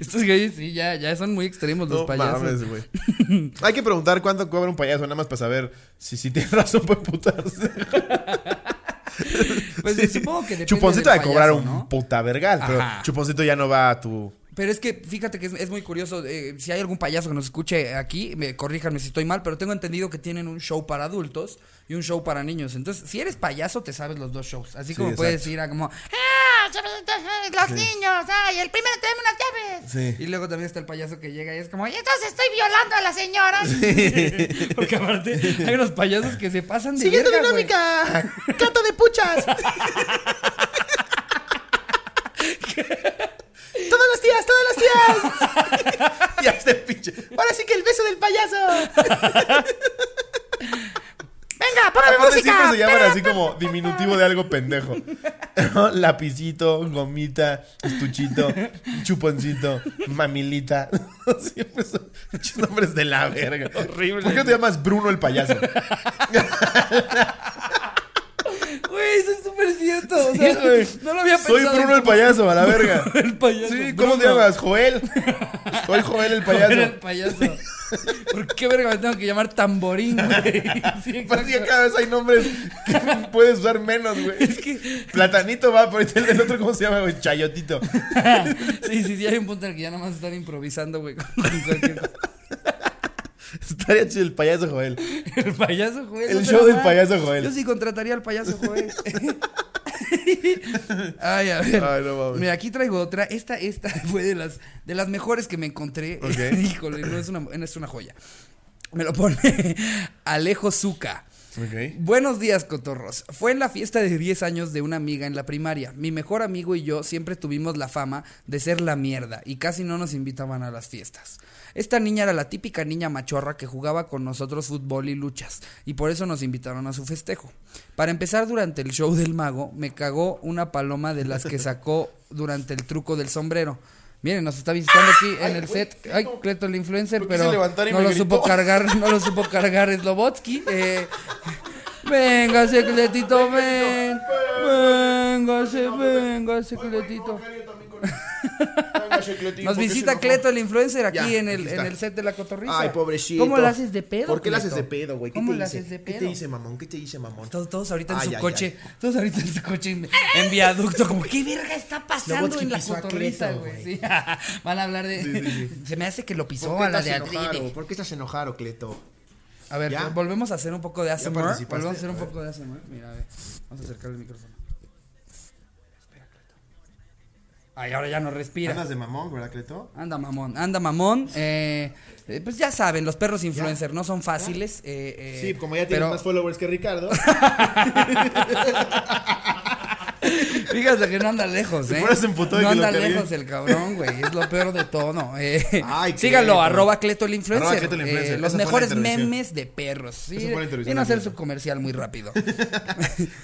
Estos güeyes sí, ya, ya son muy extremos los No payasos. mames, güey. Hay que preguntar cuánto cobra un payaso, nada más para saber si, si tiene razón para putarse. Pues supongo que depende Chuponcito del de cobrar payaso, un puta vergal, pero Ajá. Chuponcito ya no va a tu. Pero es que fíjate que es, es muy curioso. eh, si hay algún payaso que nos escuche aquí, me corríjanme si estoy mal, pero tengo entendido que tienen un show para adultos y un show para niños. Entonces, si eres payaso, te sabes los dos shows. Así Sí, como exacto. puedes ir a como, ¡Ah! Los niños, ¡ay! El primero tráeme unas llaves. Sí. y luego también está el payaso que llega y es como, Y entonces estoy violando a la señora. porque aparte hay unos payasos que se pasan de Siguiente verga, güey. dinámica. Cato de puchas. todas las tías, todas las tías. Ya este pinche. Ahora sí que el beso del payaso. Venga, póngame música. siempre se llaman así como diminutivo de algo pendejo. Lapicito, gomita, estuchito, chuponcito, mamilita. Siempre son muchos nombres de la verga. Horrible. ¿Por qué no te llamas Bruno el payaso? Güey, eso es súper cierto. O sea, Sí, no lo había pensado. Soy Bruno el payaso, a la verga. El payaso. Sí, ¿cómo te llamas? Joel. Soy Joel el Joder, el payaso. payaso. ¿Por qué verga me tengo que llamar tamborín, güey? Sí, ya exacto. cada vez hay nombres que puedes usar menos, güey. Es que, Platanito va, está el otro, ¿cómo se llama, güey? Chayotito. sí, sí, sí, hay un punto en el que ya nada más están improvisando, güey, con. Estaría chido el payaso Joel. El payaso Joel. El no show del mal. payaso Joel. Yo sí contrataría al payaso Joel. Ay, a ver. Ay, no mames. Mira, aquí traigo otra. Esta, esta fue de las, de las mejores que me encontré. Híjole, no es, una, no es una joya. Me lo pone Alejo Zuca. Buenos días, cotorros. Fue en la fiesta de 10 años de una amiga en la primaria. Mi mejor amigo y yo siempre tuvimos la fama de ser la mierda y casi no nos invitaban a las fiestas. Esta niña era la típica niña machorra que jugaba con nosotros fútbol y luchas, y por eso nos invitaron a su festejo. Para empezar, durante el show del mago, me cagó una paloma de las que sacó durante el truco del sombrero. Miren, nos está visitando aquí en el set. Ay, Cleto el influencer, ¿Por qué pero no lo supo cargar, no lo supo cargar Slobotsky. Eh, véngase, Cletito, ven. Véngase, véngase, Cletito. Nos visita Cleto el influencer aquí Ya, en el, en el set de la cotorriza. Ay, pobrecito. ¿Cómo la haces de pedo? ¿Por qué la haces de pedo, güey? ¿Qué ¿Cómo te la haces de ¿Qué pedo? te hice, mamón? ¿Qué te hice, mamón? Todos, todos ahorita en su ay, coche, ay. todos ahorita en su coche en, en viaducto, como, ¿qué verga está pasando en la cotorriza, güey? Van a hablar de... Se me hace que lo pisó ¿Por a qué la estás de enojado? Adrede. ¿Por qué estás enojado, Cleto? A ver, ¿Ya? volvemos a hacer un poco de ASMR. Volvemos a hacer un poco de ASMR. Mira, a ver. Vamos a acercar el micrófono. Ay, ahora ya no respira. Andas de mamón, ¿verdad, Cleto? Anda mamón, anda mamón. Eh, eh, pues ya saben, los perros influencer no son fáciles. eh, eh, Sí, como ya tienes pero más followers que Ricardo. Fíjate que no anda lejos, ¿eh? no anda lejos el cabrón, güey. Es lo peor de todo. Eh, Ay, síganlo, Cleto. arroba Cleto el influencer. Arroba Cleto el influencer. Eh, los mejores memes de perros. Sí, viene a hacer su comercial muy rápido.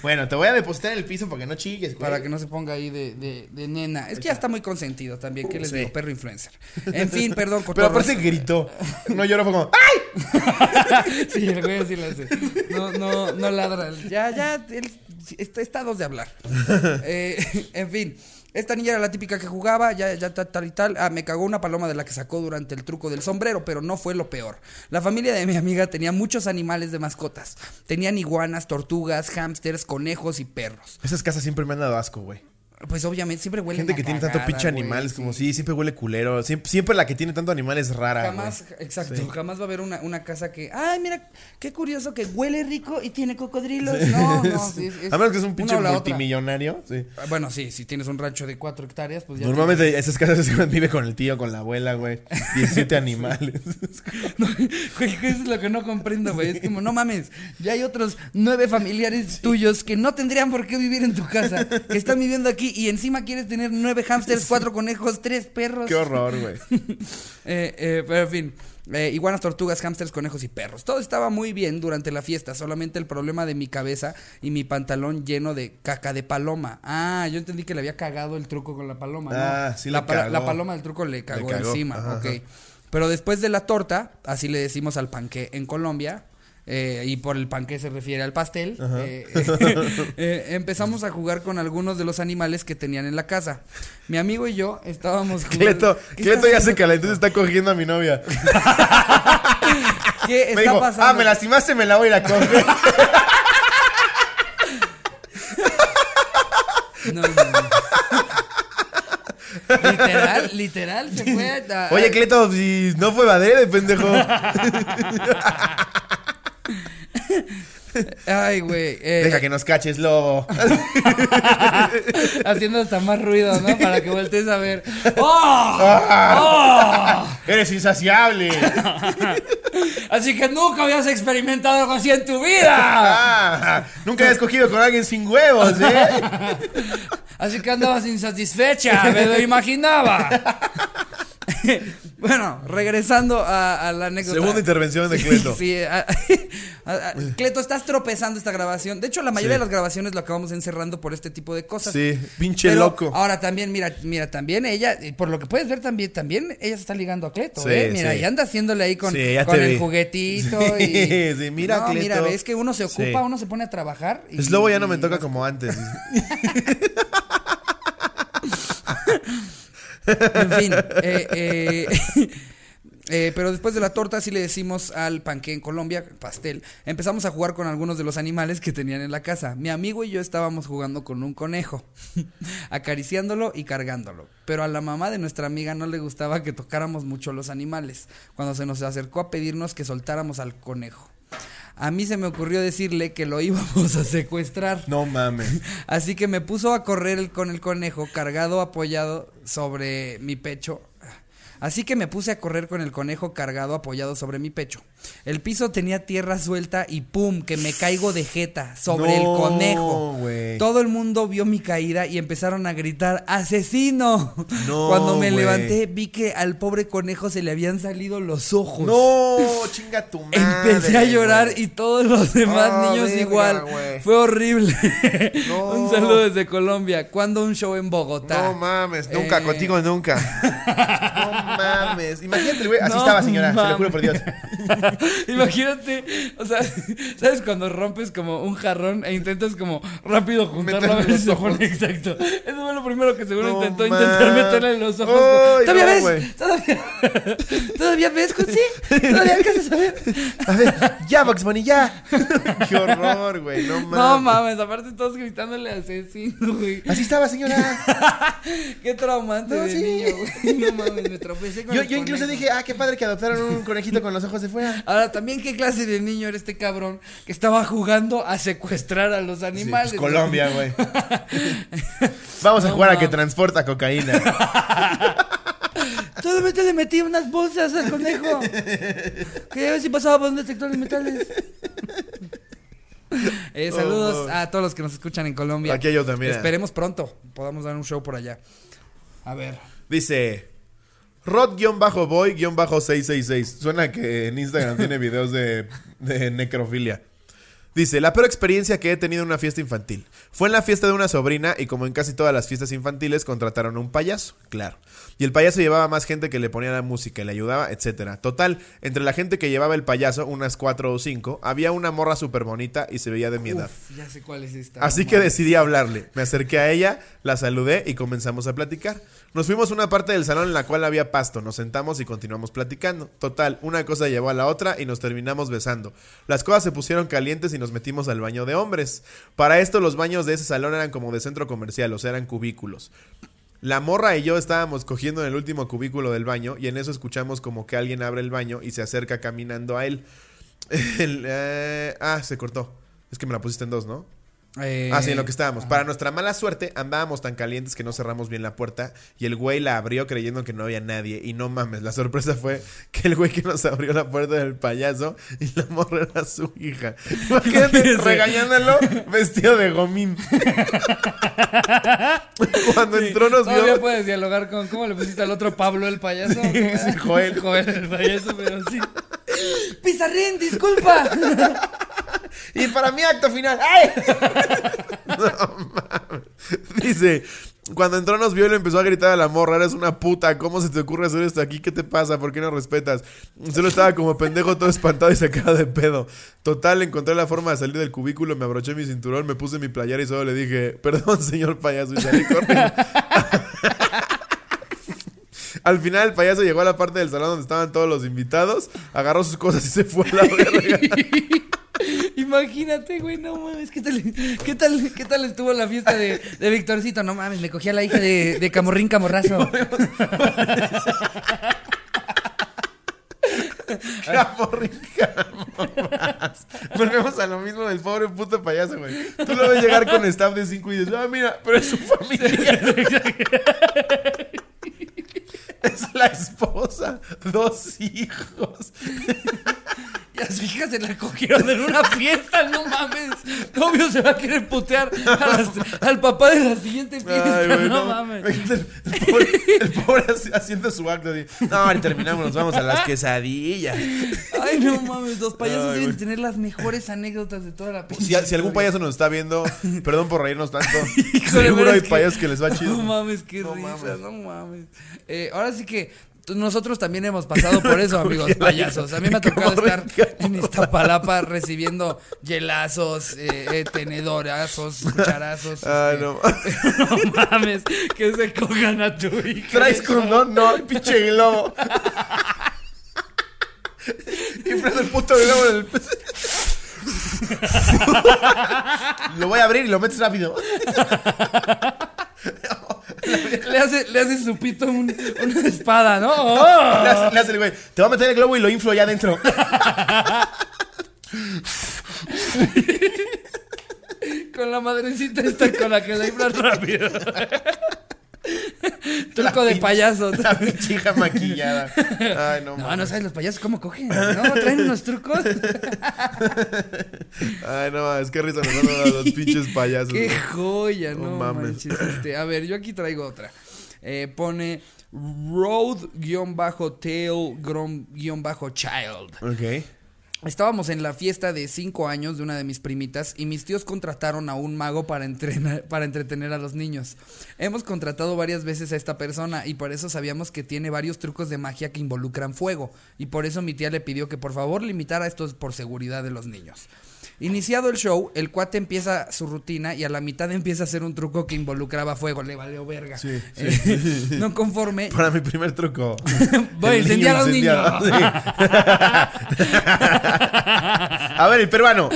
Bueno, te voy a depositar en el piso para que no chilles, güey. Para que no se ponga ahí de, de, de nena. Es que ya está muy consentido también. ¿Qué les digo? Perro influencer. En fin, perdón, Pero cotorros. aparte gritó. No lloró, fue como. ¡Ay! Sí, el güey así lo hace. No, no, no ladra. Ya, ya, él está, dos de hablar. Eh, en fin. Esta niña era la típica que jugaba, ya, ya tal, tal y tal. Ah, me cagó una paloma de la que sacó durante el truco del sombrero, pero no fue lo peor. La familia de mi amiga tenía muchos animales de mascotas. Tenían iguanas, tortugas, hámsters, conejos y perros. Esas casas siempre me han dado asco, güey. Pues obviamente siempre huele Gente que tiene tanto pinche animales, como sí, siempre huele culero. Siempre, siempre la que tiene tanto animal es rara. Jamás, güey. exacto, Sí. jamás va a haber una, una casa que, ay, mira, qué curioso que huele rico y tiene cocodrilos. No, no, sí, es- A menos que es un pinche multimillonario. Sí. Ah, Bueno, sí, si tienes un rancho de cuatro hectáreas, pues ya. Normalmente esas casas se vive con el tío, con la abuela, güey. 17 animales. No, güey, eso es lo que no comprendo, güey. Es como, no mames, ya hay otros nueve familiares tuyos que no tendrían por qué vivir en tu casa, que están viviendo aquí y encima quieres tener nueve hámsters, cuatro conejos, tres perros. Qué horror, güey. Eh, eh, pero en fin, eh, iguanas, tortugas, hámsters, conejos y perros. Todo estaba muy bien durante la fiesta, solamente el problema de mi cabeza y mi pantalón lleno de caca de paloma. Ah, yo entendí que le había cagado el truco con la paloma. ¿no? Ah, sí la, cagó. la paloma del truco le cagó, cagó, encima, ajá, ok. ajá. Pero después de la torta, así le decimos al panqué en Colombia, eh, y por el panqué se refiere al pastel, eh, eh, empezamos a jugar con algunos de los animales que tenían en la casa. Mi amigo y yo estábamos jugando. Cleto, ¿Qué Cleto ya se calentó y se está cogiendo a mi novia. ¿Qué Me está dijo, pasando? ah, me lastimaste, me la voy a ir a coger. No, no, no. literal, literal, se fue a- Oye, Cleto, si no fue Badere, pendejo. Ay, güey. eh, Deja que nos caches, lobo. Haciendo hasta más ruido, ¿no? Para que voltees a ver. ¡Oh! ¡Oh! Eres insaciable. Así que nunca habías experimentado algo así en tu vida. Ah, nunca habías cogido con alguien sin huevos, ¿eh? Así que andabas insatisfecha, me lo imaginaba. bueno, regresando a, a la anécdota. Segunda intervención de Cleto. Sí, a- a- a- Cleto, estás tropezando esta grabación. De hecho, la mayoría Sí. de las grabaciones lo acabamos encerrando por este tipo de cosas. Sí, pinche Pero loco. Ahora también, mira, mira, también ella, por lo que puedes ver también, también ella se está ligando a Cleto, Sí, ¿eh? Mira, y anda haciéndole ahí con, el vi. juguetito Sí, y. sí, mira, no, mira, Cleto. ves que uno se ocupa, uno se pone a trabajar. y- Es lobo ya no me toca como antes. En fin, eh, eh, eh, pero después de la torta, así le decimos al panqué en Colombia, pastel, empezamos a jugar con algunos de los animales que tenían en la casa. Mi amigo y yo estábamos jugando con un conejo, acariciándolo y cargándolo. Pero a la mamá de nuestra amiga no le gustaba que tocáramos mucho los animales, cuando se nos acercó a pedirnos que soltáramos al conejo. A mí se me ocurrió decirle que lo íbamos a secuestrar. No mames. Así que me puso a correr el- con el conejo cargado, apoyado sobre mi pecho. Así que me puse a correr con el conejo cargado, apoyado sobre mi pecho. El piso tenía tierra suelta y ¡pum! que me caigo de jeta sobre el conejo. Todo el mundo vio mi caída y empezaron a gritar ¡Asesino! No, Cuando me levanté vi que al pobre conejo se le habían salido los ojos. No, chinga tu madre. Empecé a llorar y todos los demás Ah, niños verga, igual. Fue horrible. No. un saludo desde Colombia. ¿Cuándo un show en Bogotá? No mames, nunca, Eh, contigo nunca. No mames. Imagínate, güey. Así No estaba, señora, se lo mames. juro por Dios. Imagínate, o sea, ¿sabes cuando rompes como un jarrón e intentas como rápido juntarlo a ver los si se ojos. pone exacto? Eso fue lo primero que seguro No intentó mames. intentar meterle en los ojos. Ay, ¿Todavía no, ves? ¿Todavía, ¿Todavía ves, José? ¿Todavía alcanzas a ver? A ver, ya, Box Bunny, ya. Qué horror, güey. No mames. No mames, aparte todos gritándole asesino, güey. Así estaba, señora. Qué traumante No, de sí. niño, güey. No mames, me tropecé con Yo, el yo incluso conejo. dije, ah, qué padre que adoptaron un conejito con los ojos de fuera. Ahora, también qué clase de niño era este cabrón que estaba jugando a secuestrar a los Sí, animales. pues, güey? Colombia, güey. Vamos a No jugar a que transporta cocaína. Solamente le metí unas bolsas al conejo. Quería ver si pasaba por un detector de metales. Eh, saludos Oh. a todos los que nos escuchan en Colombia. Aquí otra, mira. Esperemos pronto podamos dar un show por allá. A ver. Dice Rod-boy-666. Suena que en Instagram tiene videos de, de necrofilia. Dice, la peor experiencia que he tenido en una fiesta infantil. Fue en la fiesta de una sobrina y como en casi todas las fiestas infantiles contrataron a un payaso, claro. Y el payaso llevaba más gente que le ponía la música y le ayudaba, etcétera. Total, entre la gente que llevaba el payaso, unas cuatro o cinco, había una morra súper bonita y se veía de mi edad. Uf, ya sé cuál es esta. Así que decidí hablarle. Me acerqué a ella, la saludé y comenzamos a platicar. Nos fuimos a una parte del salón en la cual había pasto. Nos sentamos y continuamos platicando. Total, una cosa llevó a la otra y nos terminamos besando. Las cosas se pusieron calientes y nos metimos al baño de hombres. Para esto los baños de ese salón eran como de centro comercial, o sea, eran cubículos. La morra y yo estábamos cogiendo en el último cubículo del baño y en eso escuchamos como que alguien abre el baño y se acerca caminando a él. Eh, ah, se cortó. Es que me la pusiste en dos, ¿no? Eh, Ah, sí, en lo que estábamos. ajá. Para nuestra mala suerte, andábamos tan calientes que no cerramos bien la puerta y el güey la abrió creyendo que no había nadie. Y no mames, la sorpresa fue que el güey que nos abrió la puerta era el payaso y la morra era su hija. Imagínate regañándolo vestido de gomín. Cuando entró nos Todavía vio. puedes dialogar con. ¿Cómo le pusiste al otro Pablo el payaso? sí, Joel. Joel el payaso, pero sí. Pizarrín, disculpa. Y para mi acto final. ¡Ay! No mames. Dice. Cuando entró nos vio y le empezó a gritar a la morra, eres una puta, ¿cómo se te ocurre hacer esto aquí? ¿Qué te pasa? ¿Por qué no respetas? Solo estaba como pendejo todo espantado y sacado de pedo. Total, encontré la forma de salir del cubículo, me abroché mi cinturón, me puse mi playera y solo le dije, perdón señor payaso y salí corriendo. Al final el payaso llegó a la parte del salón donde estaban todos los invitados, agarró sus cosas y se fue a la verga. Imagínate, güey, no mames. ¿Qué tal, qué tal, qué tal estuvo la fiesta de, de Victorcito? No mames, me cogí a la hija de, de Camorrín Camorrazo. Camorrín, camorras. Volvemos a lo mismo del pobre puto payaso, güey. Tú lo ves llegar con staff de 5 y dices, ah, mira, pero es su familia. es la esposa, dos hijos. Y a su hija se la cogieron en una fiesta, no mames. Obvio se va a querer putear a las- al papá de la siguiente fiesta, Ay, güey, no, no. mames. El pobre, el pobre haci- haciendo su acto de, no, ahora terminamos, nos vamos a las quesadillas. Ay, no mames, los payasos Ay, deben güey. tener las mejores anécdotas de toda la Si, pinche si algún payaso nos está viendo, perdón por reírnos tanto. Híjole, Seguro hay que- payasos que les va chido. No mames, qué No risa, mames. no mames. Eh, ahora sí que nosotros también hemos pasado por eso, amigos payasos. A mí me ha tocado estar en Iztapalapa recibiendo hielazos, eh, eh, tenedorazos, cucharazos. Ay, este, no. no mames, que se cojan a tu hija. ¿Traes condón? No, pinche globo. Inflando el puto globo en el lo voy a abrir y lo metes rápido. Le hace, le hace su pito un- una espada, ¿no? ¡Oh! Le hace, le hace el güey. Te voy a meter el globo y lo inflo allá adentro. Con la madrecita esta con la que la inflan rápido. Truco de payaso. La pinche hija maquillada. Ay, no, No, mames. no sabes los payasos cómo cogen. No, traen unos trucos. Ay, no, es que risa nos dado los pinches payasos. Qué güey. joya, no, No mames. manches. Este, a ver, yo aquí traigo otra. Eh, pone road-tail-child. Ok. Estábamos en la fiesta de 5 años de una de mis primitas y mis tíos contrataron a un mago para, entrenar, para entretener a los niños. Hemos contratado varias veces a esta persona y por eso sabíamos que tiene varios trucos de magia que involucran fuego. Y por eso mi tía le pidió que por favor limitara esto por seguridad de los niños. Iniciado el show, el cuate empieza su rutina y a la mitad empieza a hacer un truco que involucraba fuego. Le valió verga. Sí, Eh, no conforme, Para mi primer truco. voy a incendiar a un niño. sí. a ver, el peruano.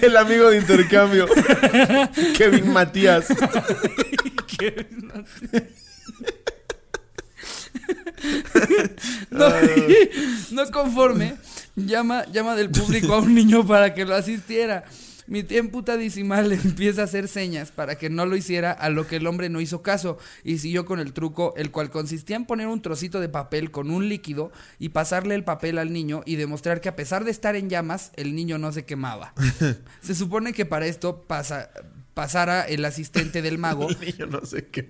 el amigo de intercambio. Kevin Matías. No, no conforme, llama, llama del público a un niño para que lo asistiera. Mi tía emputadísima le empieza a hacer señas para que no lo hiciera, a lo que el hombre no hizo caso y siguió con el truco, el cual consistía en poner un trocito de papel con un líquido y pasarle el papel al niño y demostrar que a pesar de estar en llamas, el niño no se quemaba. Se supone que para esto pasa, pasara el asistente del mago niño no sé qué.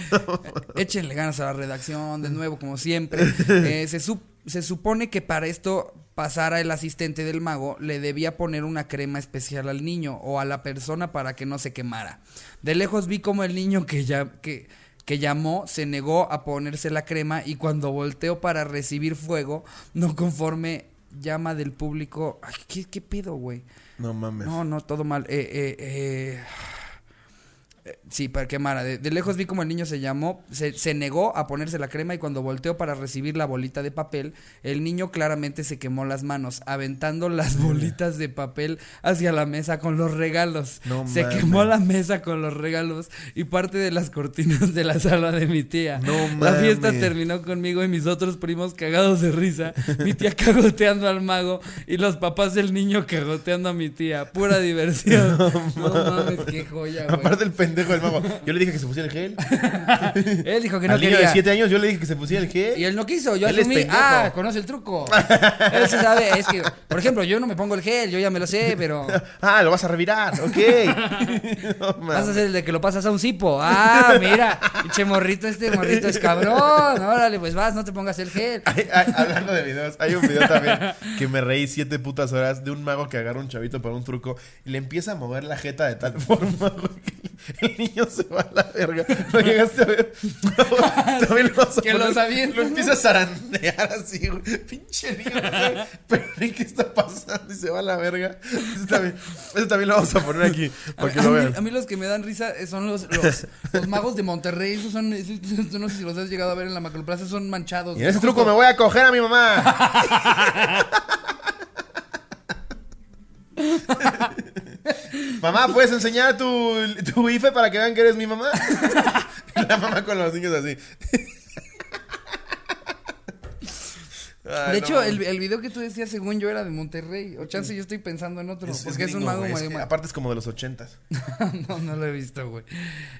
Échenle ganas a la redacción, de nuevo, como siempre. Eh, se, se supone que para esto pasara el asistente del mago, le debía poner una crema especial al niño o a la persona para que no se quemara. De lejos vi como el niño que, ya, que, que llamó se negó a ponerse la crema y cuando volteó para recibir fuego, no conforme llama del público. Ay, ¿qué, qué pedo, güey? No mames. No, no, todo mal. Eh, eh, eh. Sí, para quemara. De, de lejos vi como el niño se llamó, se, se negó a ponerse la crema y cuando volteó para recibir la bolita de papel, el niño claramente se quemó las manos, aventando las bolitas de papel hacia la mesa con los regalos. No se mames. quemó la mesa con los regalos y parte de las cortinas de la sala de mi tía. No la fiesta terminó conmigo y mis otros primos cagados de risa, mi tía cagoteando al mago y los papás del niño cagoteando a mi tía. Pura diversión. No, mames, qué joya, güey. Aparte el pendejo mago. Yo le dije que se pusiera el gel. Él dijo que no Al niño quería. de 7 años yo le dije que se pusiera el gel. Y él no quiso, yo Él es asumí, pendejo. ah, conoce el truco. él se sabe, es que, por ejemplo, yo no me pongo el gel, yo ya me lo sé, pero Ah, lo vas a revirar. Ok. No, vas a mames. ser el de que lo pasas a un cipo. Ah, mira, pinche morrito, este morrito es cabrón. Órale, pues vas, no te pongas el gel. Ay, ay, hablando de videos, hay un video también que me reí siete putas horas de un mago que agarra un chavito para un truco y le empieza a mover la jeta de tal forma güey, que el niño se va a la verga. ¿Lo llegaste a ver? también lo vas a Que los avientan, Lo ¿no? empieza a zarandear así, güey. Pinche niño. no Pero ¿y ¿qué está pasando? Y se va a la verga. Eso también, eso también lo vamos a poner aquí para que a, lo mí, vean. a mí los que me dan risa son los, los, los magos de Monterrey. Esos son, esos- esos- no sé si los has llegado a ver en la macroplaza, son manchados. Y en ese truco me voy a coger a mi mamá. mamá, ¿puedes enseñar tu, tu IFE para que vean que eres mi mamá? La mamá con los niños así. Ay, De no, hecho, el, el video que tú decías, según yo, era de Monterrey. O chance, yo estoy pensando en otro. porque es un mago es que ma- Aparte es como de los ochentas. no, no lo he visto, güey.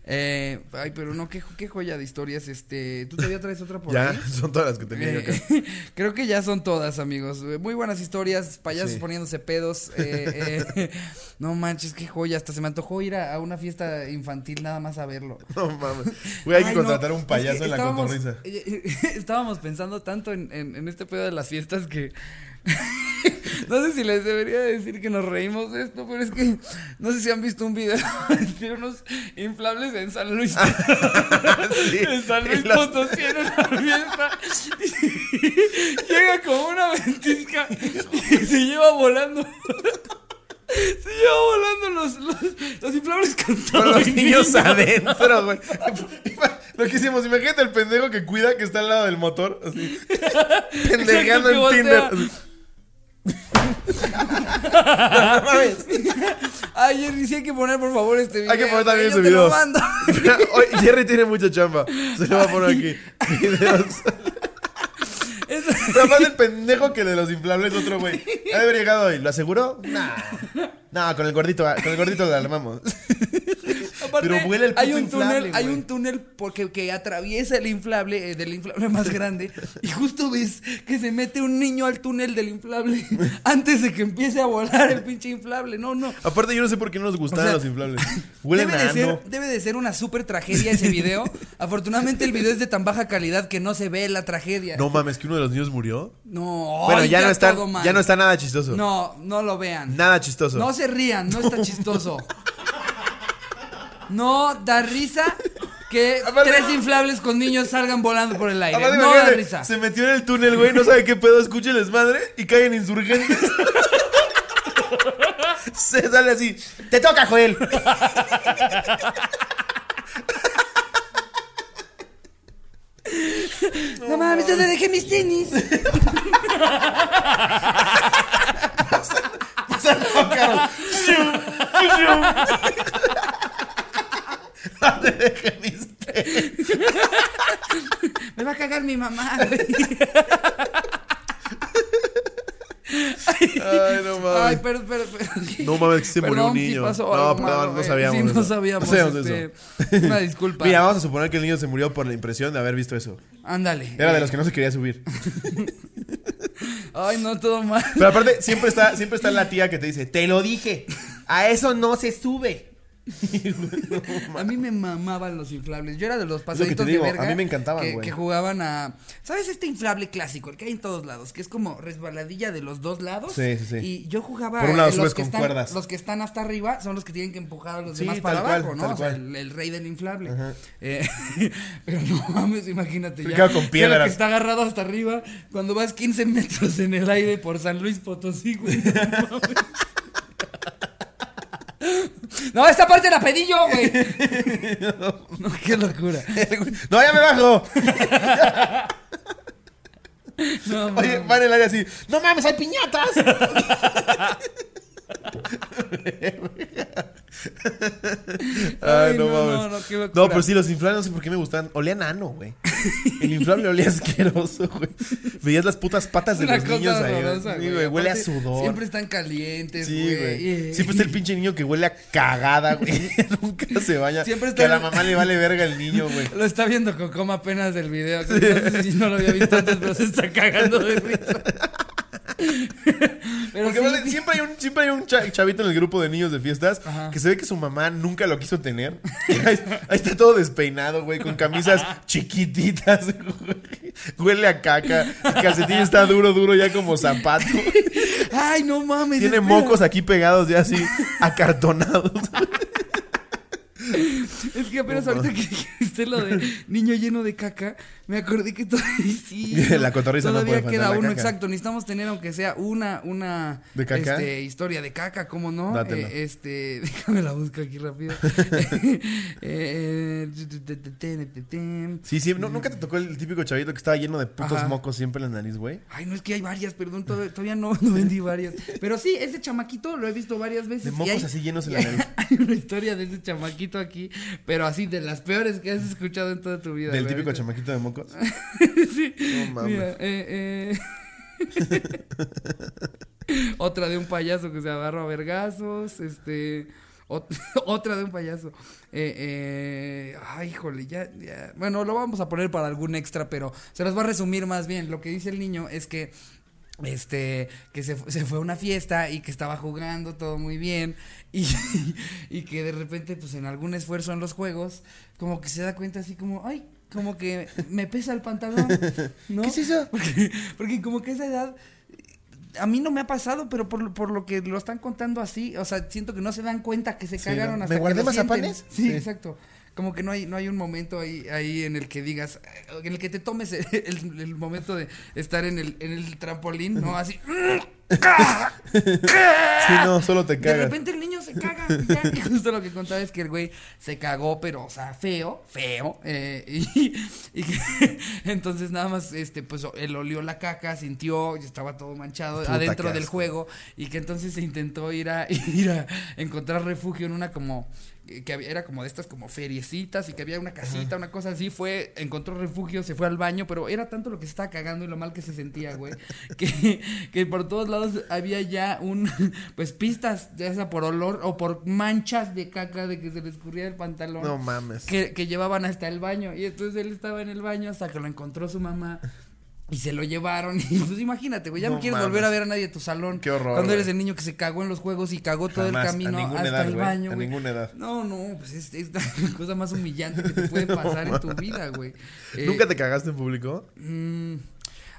Eh, ay, pero no, qué, qué joya de historias. Este, ¿tú todavía traes otra por Ya, ahí? son todas las que tenía yo acá. Eh, creo que ya son todas, amigos. Muy buenas historias, payasos Sí. poniéndose pedos. eh, no manches, qué joya. Hasta se me antojó ir a, a una fiesta infantil nada más a verlo. No mames. Güey, hay que no, contratar un es que payaso en la estábamos- cotorriza. Estábamos pensando tanto en, en- en este pedo de las fiestas que. no sé si les debería decir que nos reímos de esto, pero es que no sé si han visto un video de unos inflables en San Luis. Sí. en San Luis los- Potosí en una fiesta. Y llega como una ventisca y se lleva volando. Se lleva volando los, los, los inflables con todo Con los y niños adentro, güey. Lo que hicimos, imagínate el pendejo que cuida que está al lado del motor, así. Pendejeando en Tinder. No mames. Ay, Jerry, sí hay que poner, por favor, este video. Hay que poner también lo video. Jerry tiene mucha chamba. Se lo va a poner aquí. Videos. Pero aparte el pendejo que de los inflables otro güey. Ha haber llegado hoy. ¿Lo aseguró? Nah. No, con el gordito, con el gordito lo armamos. Aparte, Pero vuela el puto hay un inflable, túnel, hay un túnel porque que atraviesa el inflable, eh, del inflable más grande, y justo ves que se mete un niño al túnel del inflable antes de que empiece a volar el pinche inflable. No, no. Aparte yo no sé por qué no nos gustaban O sea, los inflables. Huelen Debe a de, ser, debe de ser una súper tragedia ese video. Afortunadamente el video es de tan baja calidad que no se ve la tragedia. No mames, que uno de los niños murió. No, Bueno, ay, ya no está, ya no está nada chistoso. No, no lo vean. Nada chistoso. No se rían, no está chistoso. No da risa que Aparte- tres inflables con niños salgan volando por el aire. Aparte, no da risa. Se metió en el túnel, güey, no sabe qué pedo, escucha el desmadre y caen insurgentes. se sale así. Te toca, Joel. No mames, ¿dónde dejé mis tenis? ¿Dónde mis tenis? Me va a cagar mi mamá. Ay, no mames. Ay, pero, pero, pero. No mames, que se murió un si niño. pasó no, algo no eh. sabíamos. Sí, no eso. sabíamos, No sabíamos este, eso. Una disculpa. Mira, vamos a suponer que el niño se murió por la impresión de haber visto eso. Ándale. Era de los que no se quería subir. Ay, no, todo mal. Pero aparte, siempre está, siempre está la tía que te dice, te lo dije. A eso no se sube. A mí me mamaban los inflables. Yo era de los pasaditos digo, de verga. a mí me encantaban, que, que jugaban a. ¿Sabes este inflable clásico? El que hay en todos lados, que es como resbaladilla de los dos lados. Sí, sí, sí. Y yo jugaba. Por un lado eh, los que con están, cuerdas. Los que están hasta arriba son los que tienen que empujar a los Sí, demás para cual, abajo, ¿no? O sea, el, el rey del inflable. Eh, pero no mames, imagínate. Ya. con piedras. que está agarrado hasta arriba. Cuando vas 15 metros en el aire por San Luis Potosí, güey. no mames. No, esta parte la pedí yo, güey. No, qué locura. No, ya me bajo. No, Oye, va en el área así. ¡No mames, hay piñatas! Ay, no, no, mames. no, no, qué locura. No, pero sí, los inflables no sé por qué me gustan. Olían ano, güey. El inflable olía asqueroso, güey. Veías las putas patas de Una los niños ahí. Sí, güey. Huele a sudor. Siempre están calientes, Sí, güey. güey. Siempre está el pinche niño que huele a cagada, güey. Nunca se baña. Siempre que a está la mamá le vale verga el niño, güey. Lo está viendo Cocoma apenas del video. No sé si no lo había visto antes, pero se está cagando de risa. Pero Porque sí, vale, siempre hay un, siempre hay un cha- chavito en el grupo de niños de fiestas Ajá. que se ve que su mamá nunca lo quiso tener. Ahí, ahí está todo despeinado, güey, con camisas chiquititas. güey. Huele a caca. El calcetín está duro, duro ya como zapato. Ay, no mames. Tiene espera. mocos aquí pegados ya así acartonados. Es que apenas ahorita que dijiste lo de niño lleno de caca, me acordé que todavía sí. La cotorriza no todavía puede queda uno, exacto. Necesitamos tener, aunque sea una, una ¿De caca? Este, historia de caca, ¿cómo no? Eh, este, déjame la busco aquí rápido. Eh, Sí, sí, ¿no- ¿nunca te tocó el típico chavito que estaba lleno de putos Ajá. mocos siempre en la nariz, güey? Ay, no es que hay varias, perdón, todavía, todavía no, no vendí varias. Pero sí, ese chamaquito lo he visto varias veces. De mocos hay- así llenos en la nariz. Hay una historia de ese chamaquito aquí, pero así de las peores que has escuchado en toda tu vida. Del típico Ahorita- chamaquito de mocos. sí. No mames. Mira, eh, eh. Otra de un payaso que se agarró a vergazos. Este. ot- Otra de un payaso. Eh, eh, ay, híjole, ya, ya. Bueno, lo vamos a poner para algún extra, pero se los va a resumir más bien. Lo que dice el niño es que este, que se, se fue a una fiesta y que estaba jugando todo muy bien y, y que de repente, pues en algún esfuerzo en los juegos, como que se da cuenta así como, ay, como que me pesa el pantalón, ¿no? ¿Qué es eso? Porque, porque como que esa edad, a mí no me ha pasado, pero por, lo- por lo que lo están contando así, o sea, siento que no se dan cuenta que se Sí, cagaron ¿no? hasta ¿Me que guardé lo sienten. mazapanes? Sí, Sí. exacto. Como que no hay, no hay un momento ahí, ahí en el que digas, en el que te tomes el, el- el momento de estar en el, en el trampolín, ¿no? Así. Sí, no, solo te De cagas. repente el niño se caga. y ya, y justo lo que contaba es que el güey se cagó, pero, o sea, feo, feo. eh, y, y que entonces nada más, este, pues él olió la caca, sintió, y estaba todo manchado Puta, adentro del juego. Y que entonces se intentó ir a, ir a encontrar refugio en una como que había, era como de estas como feriecitas y que había una casita, una cosa así, fue, encontró refugio, se fue al baño, pero era tanto lo que se estaba cagando y lo mal que se sentía, güey, que, que por todos lados había ya un, pues pistas, ya sea por olor o por manchas de caca de que se le escurría el pantalón. No mames. Que, que llevaban hasta el baño. Y entonces él estaba en el baño hasta que lo encontró su mamá. Y se lo llevaron. Y pues imagínate, güey. Ya no, No quieres mames. volver a ver a nadie a tu salón. Qué horror, Cuando eres el niño que se cagó en los juegos y cagó todo Jamás, el camino hasta edad, el güey, baño, a ninguna edad. No, no, pues es, es la cosa más humillante que te puede pasar en tu vida, güey. Eh, ¿Nunca te cagaste en público? Mm,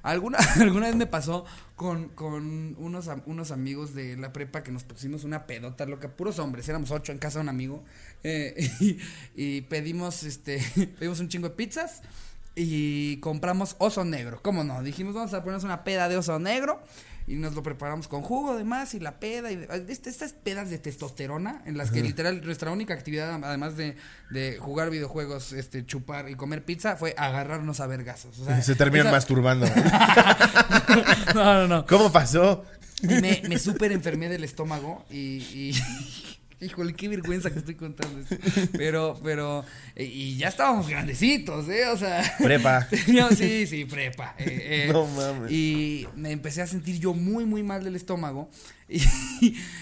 alguna, alguna vez me pasó con, con unos, unos amigos de la prepa que nos pusimos una pedota loca, puros hombres, éramos ocho en casa de un amigo, eh, y, y pedimos, este, pedimos un chingo de pizzas y compramos oso negro, ¿cómo no? Dijimos, vamos a ponernos una peda de oso negro y nos lo preparamos con jugo además y la peda y este- estas pedas de testosterona en las que literal nuestra única actividad además de, de jugar videojuegos, este chupar y comer pizza fue agarrarnos a vergazos. O sea, Se terminan esa- masturbando. no, no, no. ¿Cómo pasó? Me, me súper enfermé del estómago y, y- Híjole, qué vergüenza que estoy contando esto. Pero, pero, eh, y ya estábamos grandecitos, ¿eh? O sea. Prepa. teníamos- sí, sí, prepa. eh, eh, No mames. Y me empecé a sentir yo muy, muy mal del estómago. Y,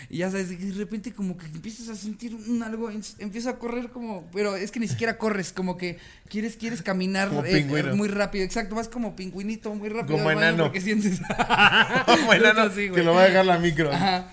y ya sabes, de repente como que empiezas a sentir un algo, en- empiezo a correr como, pero es que ni siquiera corres, como que quieres, quieres caminar eh, muy rápido, exacto, vas como pingüinito muy rápido. Como enano. Porque sientes. Como enano así, que lo va a dejar la micro. Ajá.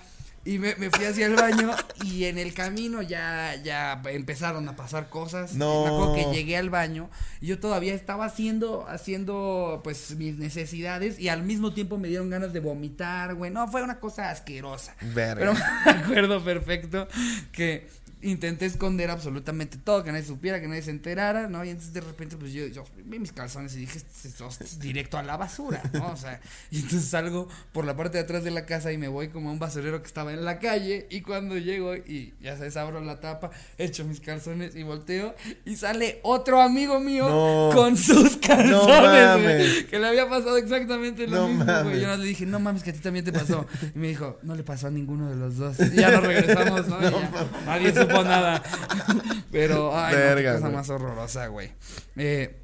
Y me, me fui hacia el baño y en el camino ya, ya empezaron a pasar cosas. No. Me acuerdo que llegué al baño y yo todavía estaba haciendo, haciendo pues mis necesidades y al mismo tiempo me dieron ganas de vomitar, güey. No, fue una cosa asquerosa. Verga. Pero me acuerdo perfecto que intenté esconder absolutamente todo, que nadie supiera, que nadie se enterara, ¿no? Y entonces de repente, pues yo, yo vi mis calzones y dije, esto es directo a la basura, ¿no? O sea, y entonces salgo por la parte de atrás de la casa y me voy como a un basurero que estaba en la calle. Y cuando llego y ya sabes, abro la tapa, echo mis calzones y volteo y sale otro amigo mío No. con sus calzones, No mames. que le había pasado exactamente lo No mismo, güey. mames. Yo le dije, no mames, que a ti también te pasó. Y me dijo, no le pasó a ninguno de los dos. Y ya nos regresamos, ¿no? Y ya, nadie supo nada. Pero, ay, no, qué Verga, cosa güey. más horrorosa, güey. Eh,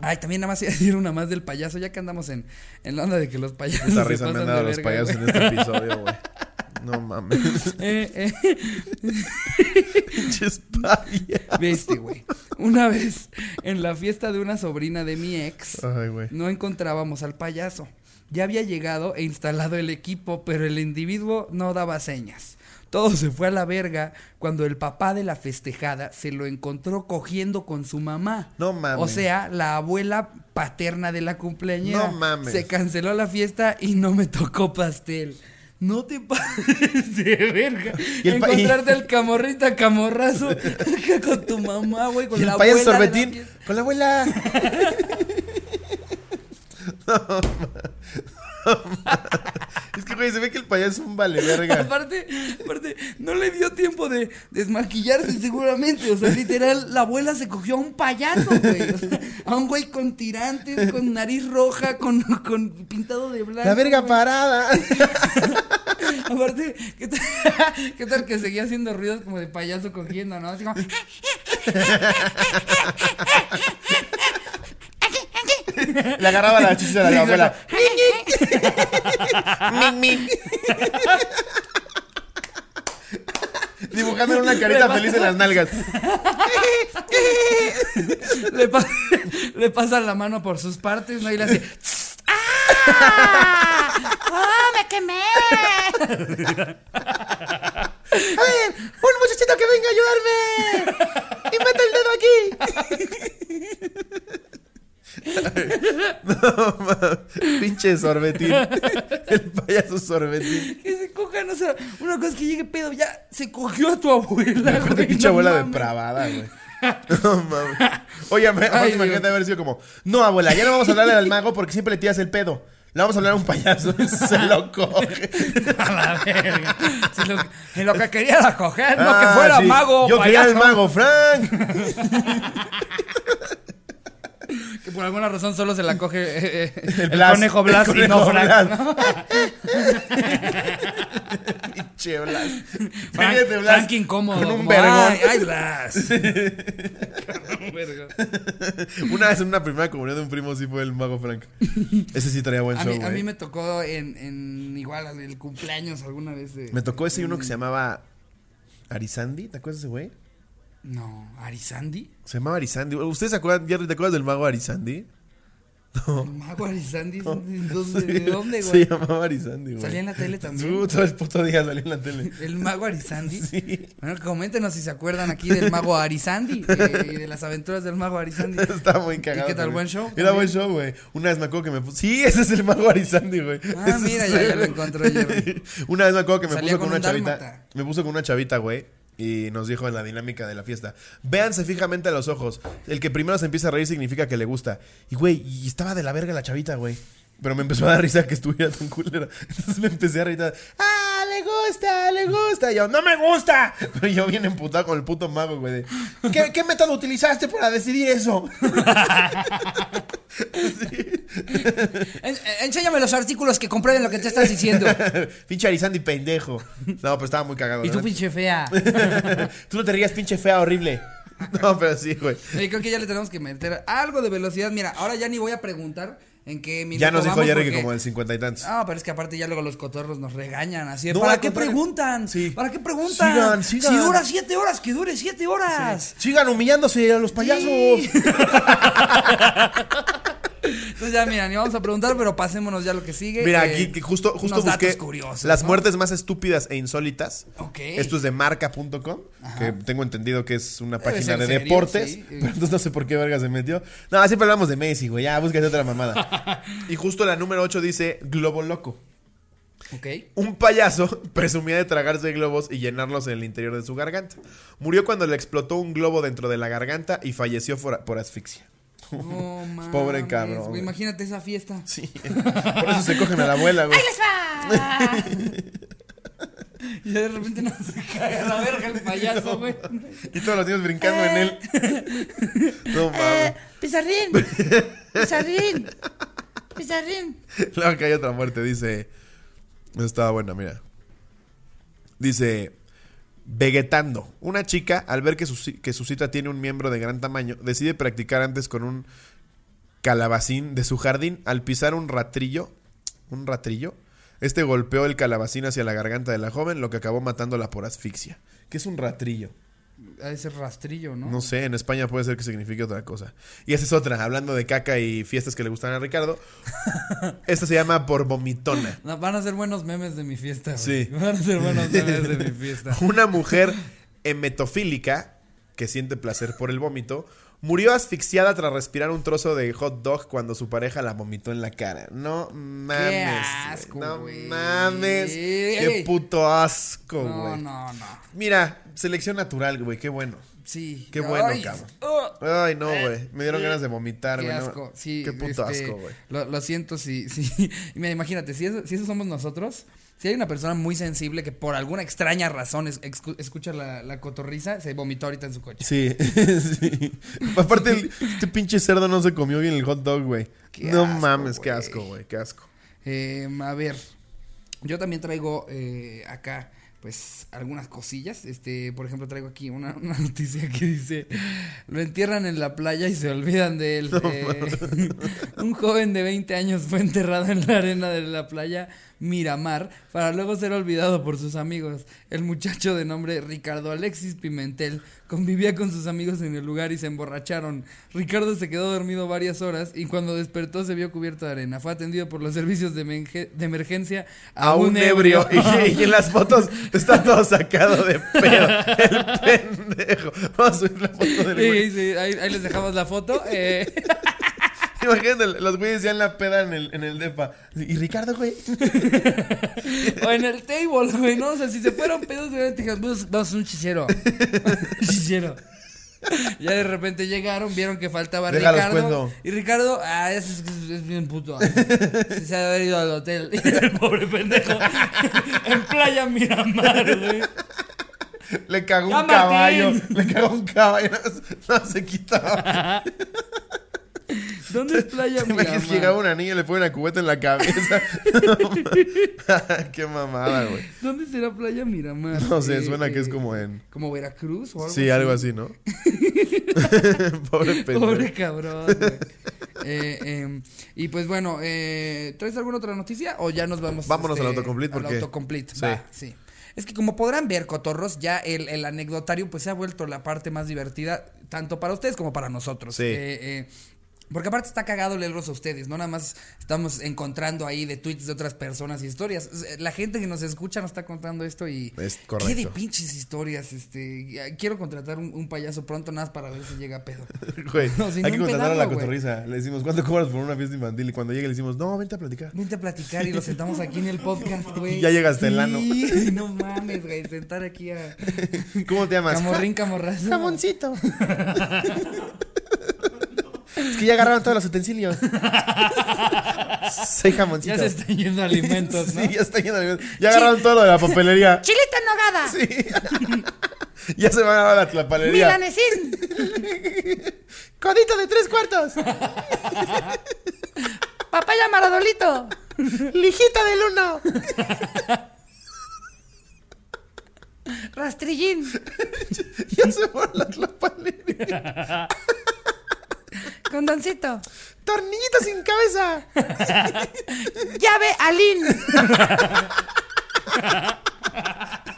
ay, también nada más iba a decir una más del payaso, ya que andamos en, en la onda de que los payasos. Se risa me han dado los verga, payasos güey. en este episodio, güey. No mames. Eh, eh. Viste, güey. Una vez, en la fiesta de una sobrina de mi ex, Ay, güey. no encontrábamos al payaso. Ya había llegado e instalado el equipo, pero el individuo no daba señas. Todo se fue a la verga cuando el papá de la festejada se lo encontró cogiendo con su mamá. No mames. O sea, la abuela paterna de la cumpleañera. No mames. Se canceló la fiesta y no me tocó pastel. No te pases de verga. Y el Encontrarte al camorrita camorrazo con tu mamá, güey, con Y el la abuela la sorbetín. Con la abuela. es que, güey, se ve que el payaso es un vale verga. Aparte, aparte, no le dio tiempo de desmaquillarse seguramente. O sea, literal, la abuela se cogió a un payaso, güey. O sea, a un güey con tirantes, con nariz roja, con, con pintado de blanco. La verga güey. parada. Aparte, ¿qué tal, ¿qué tal que seguía haciendo ruidos como de payaso cogiendo, no? Así como, Le agarraba la chicha a la abuela. Min, min. Dibujando una carita feliz en las nalgas. le, pa- le pasa la mano por sus partes, ¿no? Y le hace, ¡Ah! ¡Ah, me quemé! A ver, un muchachito que venga a ayudarme. Y mete el dedo aquí. Pinche sorbetín. El payaso sorbetín. que se cojan, o sea, una cosa es que llegue pedo, ya se cogió a tu abuela, güey, pinche no abuela mames. depravada, güey. No mames. Oye, me, Ay, imagínate haber sido como: No, abuela, ya no vamos a hablarle al mago porque siempre le tiras el pedo. Le vamos a hablar a un payaso. Se lo coge. A la verga. Si lo, que quería era coger, no Ah, que fuera sí. mago, Yo quería el payaso. mago, Frank. Que por alguna razón solo se la coge eh, eh, el, Blas, conejo Blas el y no Frank. Blas. ¿no? Pinche Blas. Frank, Fíjate, Blas, Frank incómodo. Con un vergón. Ay, ay, Blas. Con un vergón. Una vez en una primera comunión de un primo sí fue el mago Frank. Ese sí traía buen A show, mí, a mí me tocó en, en igual en el cumpleaños alguna vez de... Me tocó ese uno que se llamaba Arizandi, ¿te acuerdas de ese güey? No, Arizandi. Se llamaba Arizandi. ¿Ustedes se acuerdan, Jerry, te acuerdas del mago Arizandi? El mago Arizandi. ¿De dónde, de dónde, Se güey? llamaba Arizandi, güey. Salía en la tele también. Uh, todo el puto día salía en la tele. El mago Arizandi. Sí. Bueno, coméntenos si se acuerdan aquí del mago Arizandi eh, y de las aventuras del mago Arizandi. Estaba muy cagado. ¿Y qué tal? ¿Buen show? Era buen show, güey. Una vez me acuerdo que me puso. Sí, ese es el mago Arizandi, güey. Ah, Ese mira, ya, ya lo güey. encontró Jerry. Una vez me acuerdo que me Salía puso con con una un chavita. dálmata. Me puso con una chavita, güey. Y nos dijo en la dinámica de la fiesta: Véanse fijamente a los ojos. El que primero se empieza a reír significa que le gusta. Y, güey, y estaba de la verga la chavita, güey. Pero me empezó a dar risa que estuviera tan culera. Entonces me empecé a reír. ¡Ah, le gusta, le gusta! Y yo, ¡no me gusta! Pero yo bien emputado con el puto mago, güey. ¿Qué, ¿Qué método utilizaste para decidir eso? En- enséñame los artículos que comprueben lo que te estás diciendo. pinche Arizandi pendejo. No, pero estaba muy cagado. Y tú, ¿verdad? pinche fea. Tú no te rías, pinche fea, horrible. No, pero sí, güey. Creo que ya le tenemos que meter algo de velocidad. Mira, ahora ya ni voy a preguntar en qué minuto Ya nos dijo Jerry que como el cincuenta y tantos. Ah, pero es que aparte ya luego los cotorros nos regañan así. No, ¿Para qué contrario. preguntan? Sí. ¿Para qué preguntan? Sigan, sigan. Si dura siete horas, que dure siete horas. Sigan humillándose a los payasos. Sí. Entonces ya, mira, ni vamos a preguntar, pero pasémonos ya a lo que sigue. Mira, Eh, aquí que justo, justo unos busqué datos curiosos, las ¿no? muertes más estúpidas e insólitas. Ok. Esto es de marca.com, que tengo entendido que es una Debe página de serio, deportes. sí. Pero entonces no sé por qué verga se metió. No, siempre hablamos de Messi, güey. Ya, búscate otra mamada. y justo la número 8 dice Globo Loco. Ok. Un payaso presumía de tragarse globos y llenarlos en el interior de su garganta. Murió cuando le explotó un globo dentro de la garganta y falleció por, por asfixia. No mames. Pobre cabrón, güey. Imagínate esa fiesta. Sí. Por eso se cogen a la abuela, güey. ¡Ahí les va! Y de repente nos cae a la verga el payaso, güey. Y todos los niños brincando en él. No Eh, mames. pizarrín. Pizarrín. Pizarrín. Luego que hay otra muerte, dice. Estaba buena, mira. Dice. Vegetando. Una chica, al ver que su, cita tiene un miembro de gran tamaño, decide practicar antes con un calabacín de su jardín. Al pisar un ratrillo, un ratrillo, este golpeó el calabacín hacia la garganta de la joven, lo que acabó matándola por asfixia. ¿Qué es un ratrillo? A ese rastrillo, ¿no? No sé, en España puede ser que signifique otra cosa. Y esa es otra, hablando de caca y fiestas que le gustan a Ricardo. Esta se llama por vomitona. No, van a ser buenos memes de mi fiesta, güey. Sí. Van a ser buenos memes de mi fiesta. Una mujer emetofílica que siente placer por el vómito murió asfixiada tras respirar un trozo de hot dog cuando su pareja la vomitó en la cara. No mames. Qué asco, no mames. Qué puto asco, No, güey. no, no. Mira, selección natural, güey, qué bueno. Sí. Qué bueno, Ay, cabrón. Ay, no, güey. Me dieron ganas de vomitar, Qué güey. no. asco, sí. Qué puto este, asco, güey. Lo, lo siento, sí, sí. Y mira, imagínate, si eso, si eso somos nosotros, si hay una persona muy sensible que por alguna extraña razón es- escucha la, la cotorriza, se vomitó ahorita en su coche. Sí, sí. Aparte, el- este pinche cerdo no se comió bien el hot dog, güey. No asco, mames, qué asco, güey, qué asco. Eh, a ver, yo también traigo eh, acá, pues, algunas cosillas. Este, por ejemplo, traigo aquí una, una noticia que dice: Lo entierran en la playa y se olvidan de él. Eh, un joven de 20 años fue enterrado en la arena de la playa Miramar para luego ser olvidado por sus amigos. El muchacho de nombre Ricardo Alexis Pimentel convivía con sus amigos en el lugar y se emborracharon. Ricardo se quedó dormido varias horas y cuando despertó se vio cubierto de arena. Fue atendido por los servicios de, emerge- de emergencia A un ebrio. Y, y en las fotos está todo sacado de pedo. El pendejo. Vamos a subir la foto del. Sí, sí, ahí, ahí les dejamos la foto. eh. Imagínate, los güeyes ya en la peda en el, en el depa. Y Ricardo, güey. o en el table, güey, ¿no? O sea, si se fueron pedos, de te dijeron, vamos, a un chichero. Un chichero. Ya de repente llegaron, vieron que faltaba Déjalos Ricardo. cuento. Y Ricardo, ah, es, es- es bien puto. Se, se ha de haber ido al hotel. Y el pobre pendejo. en playa Miramar, güey. Le cagó ¡Ya, un caballo. Le cagó un caballo. No, no se quitaba. ¿Dónde es playa ¿Te imaginas que Miramar? llegaba una niña y le pone una cubeta en la cabeza? Qué mamada, güey. ¿Dónde será playa Miramar? No sé, Eh, suena que es eh, como en. ¿Como Veracruz o algo Sí, algo así, ¿no? Pobre pendejo. Pobre cabrón, güey. Eh, eh, y pues bueno, eh, ¿traes alguna otra noticia o ya nos vamos? Vámonos al autocomplete, Al porque- autocomplete, Sí. va, sí. Es que como podrán ver, cotorros, ya el, el anecdotario pues se ha vuelto la parte más divertida, tanto para ustedes como para nosotros. Sí. Eh, eh, porque aparte está cagado leerlos a ustedes, no nada más estamos encontrando ahí de tweets de otras personas y historias. La gente que nos escucha nos está contando esto y... Es Qué de correcto. pinches historias, este... Quiero contratar un, un payaso pronto nada más para ver si llega a pedo. Güey, No, si hay no que contratar a la cotorriza. Le decimos, ¿cuánto cobras por una fiesta infantil? Y cuando llegue le decimos, no, vente a platicar. Vente a platicar y lo sentamos aquí en el podcast, güey. Ya llega hasta el ano. Sí, no mames, güey. Sentar aquí a ¿Cómo te llamas? Camorrín Camorrazo. Jamoncito. Es que ya agarraron todos los utensilios. Soy jamoncito. Ya se están yendo alimentos, ¿no? Sí, ya está lleno de... Ya agarraron todo lo de la papelería. Chilito en nogada. Sí. ya se van a la tlapalería. Milanesín. Codito de tres cuartos. Papaya maradolito. Lijita del uno. Rastrillín. Ya se van a la tlapalería. Condoncito. Tornillito sin cabeza. Llave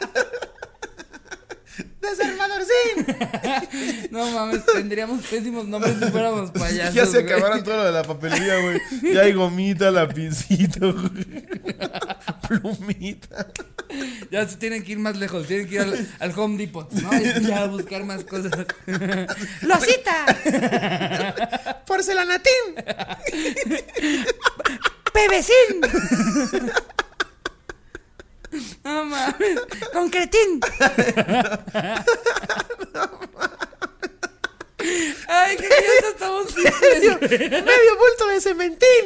Alín. Desarmadorcín. No mames, tendríamos pésimos nombres si fuéramos payasos. ya se güey. acabaron todo lo de la papelería, güey. Ya hay gomita, lapicito, güey. Plumita. Ya se tienen que ir más lejos, tienen que ir al, al Home Depot, ¿no? Y Ya a buscar más cosas. Losita. Porcelanatín. Pebecín. mames. Concretín. Ay, qué bien estamos güey. Medio bulto de cementín.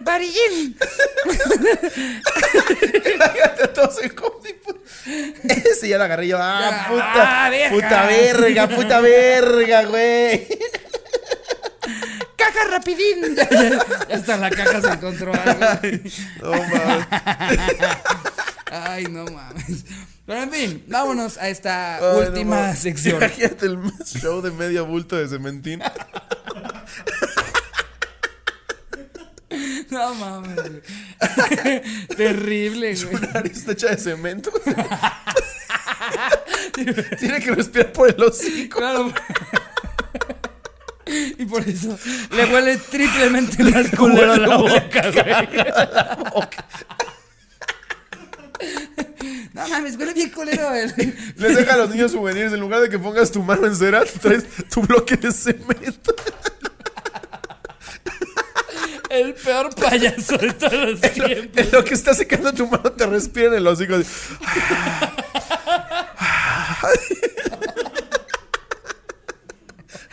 Varillín. Todos en. Ese ya lo agarré yo. Ah, puta. ah, verga. puta verga, puta verga, güey. Rapidín. Ya, hasta la caja se encontró algo. No mames. Ay, no mames. Pero en fin, vámonos a esta Ay, no última mames. sección. Imagínate el show de medio bulto de cementín. No mames. güey. Terrible, Su güey. nariz está hecha de cemento. Tiene que respirar por el hocico. Claro. Y por eso le huele triplemente más culero a la boca, güey. No mames, huele bien culero, güey. Les deja a los niños souvenirs. En lugar de que pongas tu mano en cera, traes tu bloque de cemento. El peor payaso de todos los tiempos. En lo que está secando tu mano, te respira en el hocico.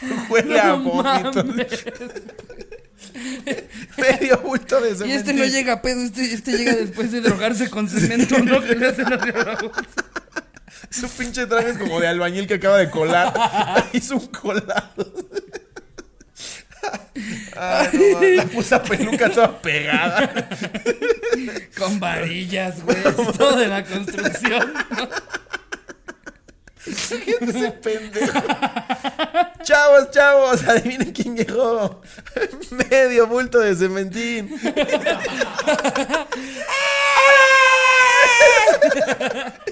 Huele a vómito. Medio bulto de cemento. Y este no llega a pedo, este, este llega después de drogarse con cemento, ¿no? Que le hacen boca. Su pinche traje es como de albañil que acaba de colar. Hizo un colado. Ay, no, la puta peluca toda pegada. Con varillas, güey. Todo de la construcción. ¿no? Ese pendejo. Chavos, chavos, adivinen quién llegó. Medio bulto de cementín.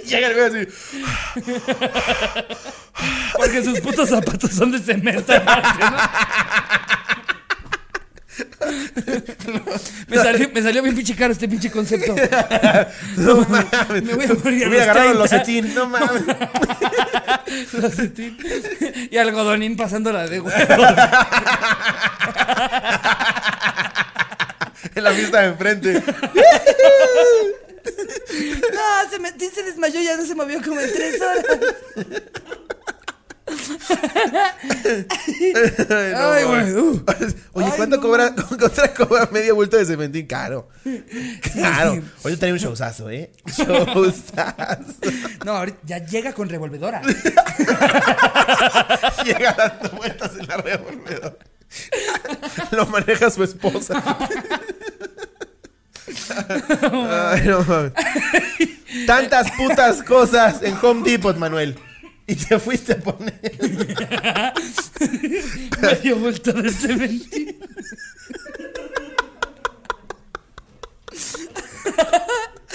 Llega el güey así. Porque sus putos zapatos son de cemento. aparte, ¿no? Me salió, me salió bien pinche caro este pinche concepto. No mames. Me voy a morir a Hubiera los agarrado el 30. locetín. No mames. Y algodonín pasándola de huevos. En la fiesta de enfrente. No, se, me, se desmayó, ya no se movió como en tres horas. Ay, güey. uh. Oye, Ay, ¿cuánto no cobra, cuánto cobra medio bulto de cementín? Caro. Claro. Oye, trae un showzazo, ¿eh? Showzazo. No, ahorita ya llega con revolvedora. Llega dando vueltas en la revolvedora. Lo maneja su esposa. Ay, no mames. Tantas putas cosas en Home Depot, Manuel. Y te fuiste a poner. Medio vuelto de cementín.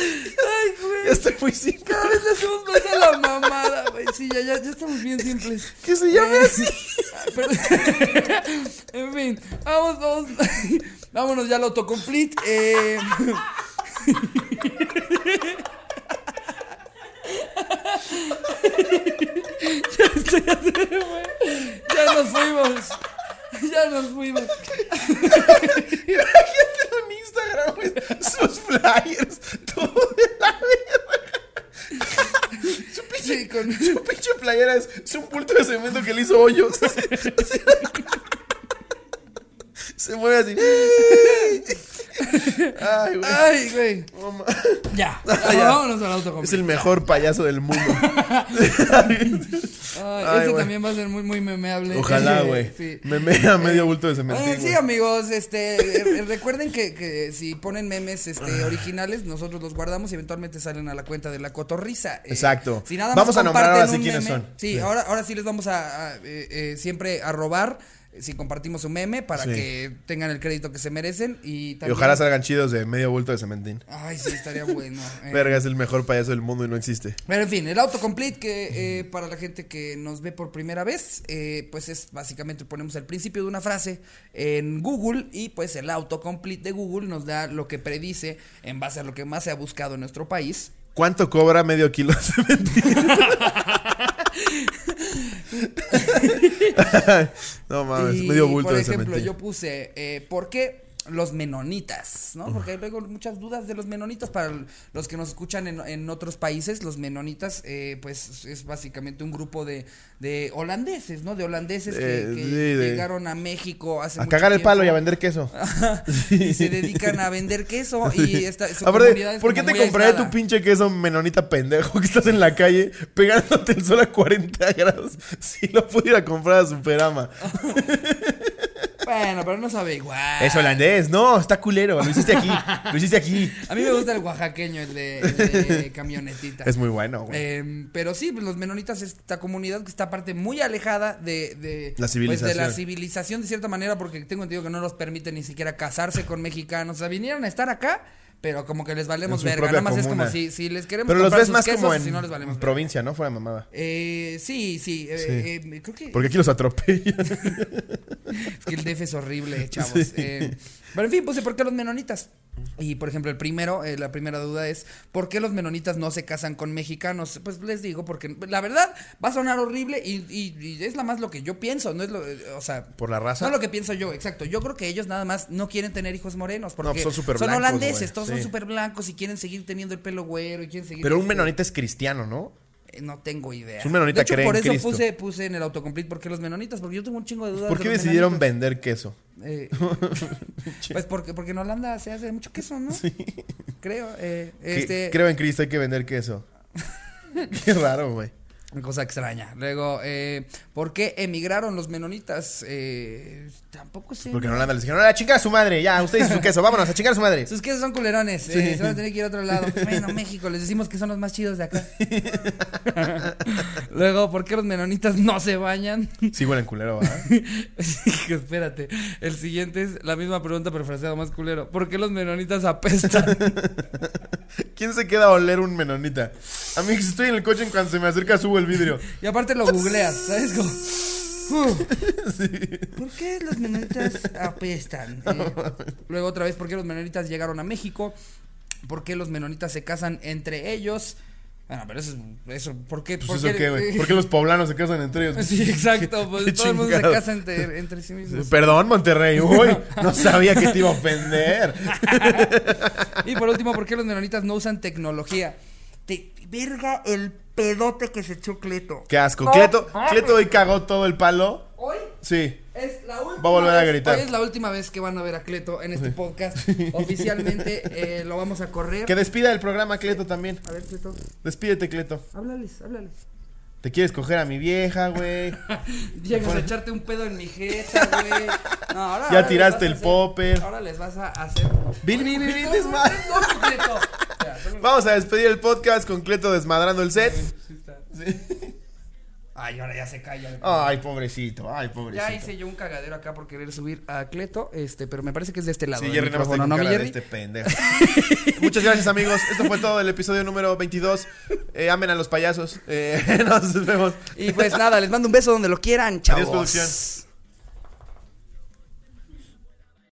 Ay, güey. Ya estoy muy sin Cada vez le hacemos más a la mamada, güey. Sí, ya, ya, ya estamos bien simples. Que se llame Eh, así. pero- en fin, vamos, vamos. Vámonos ya al autocomplete. Eh, ya, estoy ya nos fuimos. Ya nos fuimos. Imagínate en Instagram, güey. Sus flyers. Todo de la verga. Su pinche, Sí, con- su pinche playera es, es un bulto de cemento que le hizo hoyos. Se mueve así. Ay, güey. Ay, güey. Ma- Ya. Ya. Vámonos al Es autocomplete. el mejor payaso del mundo. Ay, Ay, ese güey. también va a ser muy, muy memeable. Ojalá, Eh, güey. Sí. Me mea medio bulto de cemento. Oigan, sí, amigos, este, eh, recuerden que, que si ponen memes este, originales, nosotros los guardamos y eventualmente salen a la cuenta de la cotorriza. Eh, Exacto. Si nada Vamos más a nombrar ahora sí quiénes meme- son. Sí, Sí. Ahora, ahora sí les vamos a, a, eh, eh, siempre a robar eh, si compartimos un meme para Sí. que tengan el crédito que se merecen y Y también... ojalá salgan chidos de medio bulto de cementín. Ay, sí, estaría bueno. eh. Verga, es el mejor payaso del mundo y no existe. Pero en fin, el autocomplete que eh, para la gente que nos ve por primera vez, eh, pues es básicamente ponemos el principio de una frase en Google y pues el autocomplete de Google nos da lo que predice en base a lo que más se ha buscado en nuestro país. ¿Cuánto cobra medio kilo de cementín? no mames, y, medio bulto por ejemplo, yo puse, eh, ¿por qué los menonitas, ¿no? Porque hay luego muchas dudas de los menonitas para los que nos escuchan en, en otros países. Los menonitas, eh, pues es básicamente un grupo de, de holandeses, ¿no? De holandeses que, Eh, que sí, de- llegaron a México hace A mucho cagar el palo y a vender queso. y se dedican a vender queso y esta su Aparte, comunidad es ¿por qué te compraré aislada. tu pinche queso menonita pendejo que estás en la calle pegándote el sol a 40 grados si lo pudiera comprar a Superama? Bueno, pero no sabe igual. Es holandés, no, está culero, lo hiciste aquí, lo hiciste aquí. A mí me gusta el oaxaqueño, el de, el de camionetita. Es muy bueno, güey. Eh, pero sí, pues, los menonitas es esta comunidad que está aparte muy alejada de, de, La pues, civilización. de la civilización de cierta manera porque tengo entendido que no los permite ni siquiera casarse con mexicanos. O sea, vinieron a estar acá, pero como que les valemos verga. Nada más es como si, si les queremos Pero los ves sus más quesos, como en si no les valemos verga. provincia, ¿no? Fuera mamada. Eh, sí, sí, eh, eh, creo que Porque aquí los atropellan. es que el DF es horrible, chavos. Eh, pero en fin, puse ¿por qué los menonitas? Y por ejemplo, el primero, eh, la primera duda es ¿por qué los menonitas no se casan con mexicanos? Pues les digo, porque la verdad va a sonar horrible y, y- y es la más lo que yo pienso, no es lo, eh, o sea, Por la raza. no lo que pienso yo, exacto. Yo creo que ellos nada más no quieren tener hijos morenos porque pues son súper son blancos, holandeses, güey, todos sí. son súper blancos y quieren seguir teniendo el pelo güero y quieren seguir. Pero un este, menonita es cristiano, ¿no? No tengo idea. Es un menonita de hecho, cree por en eso Cristo. puse, puse en el autocomplete ¿por qué los menonitas? Porque yo tengo un chingo de dudas. ¿Por de qué los decidieron menonitas. vender queso? Eh, pues porque, porque en Holanda se hace mucho queso, ¿no? Creo. Eh, este, Creo en Cristo, hay que vender queso. Qué raro, güey. Cosa extraña. Luego, eh, ¿por qué emigraron los menonitas? Eh, tampoco sé. Porque en Holanda les dijeron, a chingar a su madre, ya, usted dice su queso, vámonos a chingar a su madre. Sus quesos son culerones. eh, se van a tener que ir a otro lado. Bueno, México, les decimos que son los más chidos de acá. Luego, ¿por qué los menonitas no se bañan? Sí, huelen culero, ¿verdad? Sí, espérate. El siguiente es la misma pregunta, pero fraseado más culero. ¿Por qué los menonitas apestan? ¿Quién se queda a oler un menonita? A mí, si estoy en el coche, en cuanto se me acerca, subo el vidrio. Y aparte lo googleas, ¿sabes? Como, "Uh, ¿Por qué los menonitas apestan? Eh, luego otra vez, ¿por qué los menonitas llegaron a México? ¿Por qué los menonitas se casan entre ellos? Bueno, pero eso es... Eso, ¿Por qué? Pues por eso qué, güey. ¿Por qué los poblanos se casan entre ellos? Sí, exacto. Pues todo el mundo se casa entre, entre sí mismos. Perdón, Monterrey. Uy, no sabía que te iba a ofender. Y por último, ¿por qué los menonitas no usan tecnología? Te, verga el pedote que se echó Cleto. Qué asco. No, Cleto, mames. Cleto hoy cagó todo el palo. Hoy Sí. es la última Va a volver a vez- gritar. Hoy es la última vez que van a ver a Cleto en este podcast. Oficialmente eh, lo vamos a correr. Que despida el programa, Cleto, también. A ver, Cleto, Despídete, Cleto. háblales, háblales. Te quieres coger a mi vieja, güey. Llegas a echarte un pedo en mi jeta, güey. No, ahora- Ya ahora tiraste el hacer- popper. Ahora les vas a hacer. Cleto. Espera, solo- Vamos a despedir el podcast con Cleto desmadrando el set. Sí está. Ay, ahora ya se calla. Ay, pobrecito, ay, Ya pobrecito. hice yo un cagadero acá por querer subir a Cleto, este, pero me parece que es de este lado. Sí, Jerry, ¿no, de Jerry? este pendejo. Muchas gracias, amigos. Esto fue todo el episodio número 22. Eh, amen a los payasos. Eh, nos vemos. Y pues nada, les mando un beso donde lo quieran, chavos. Adiós, producción.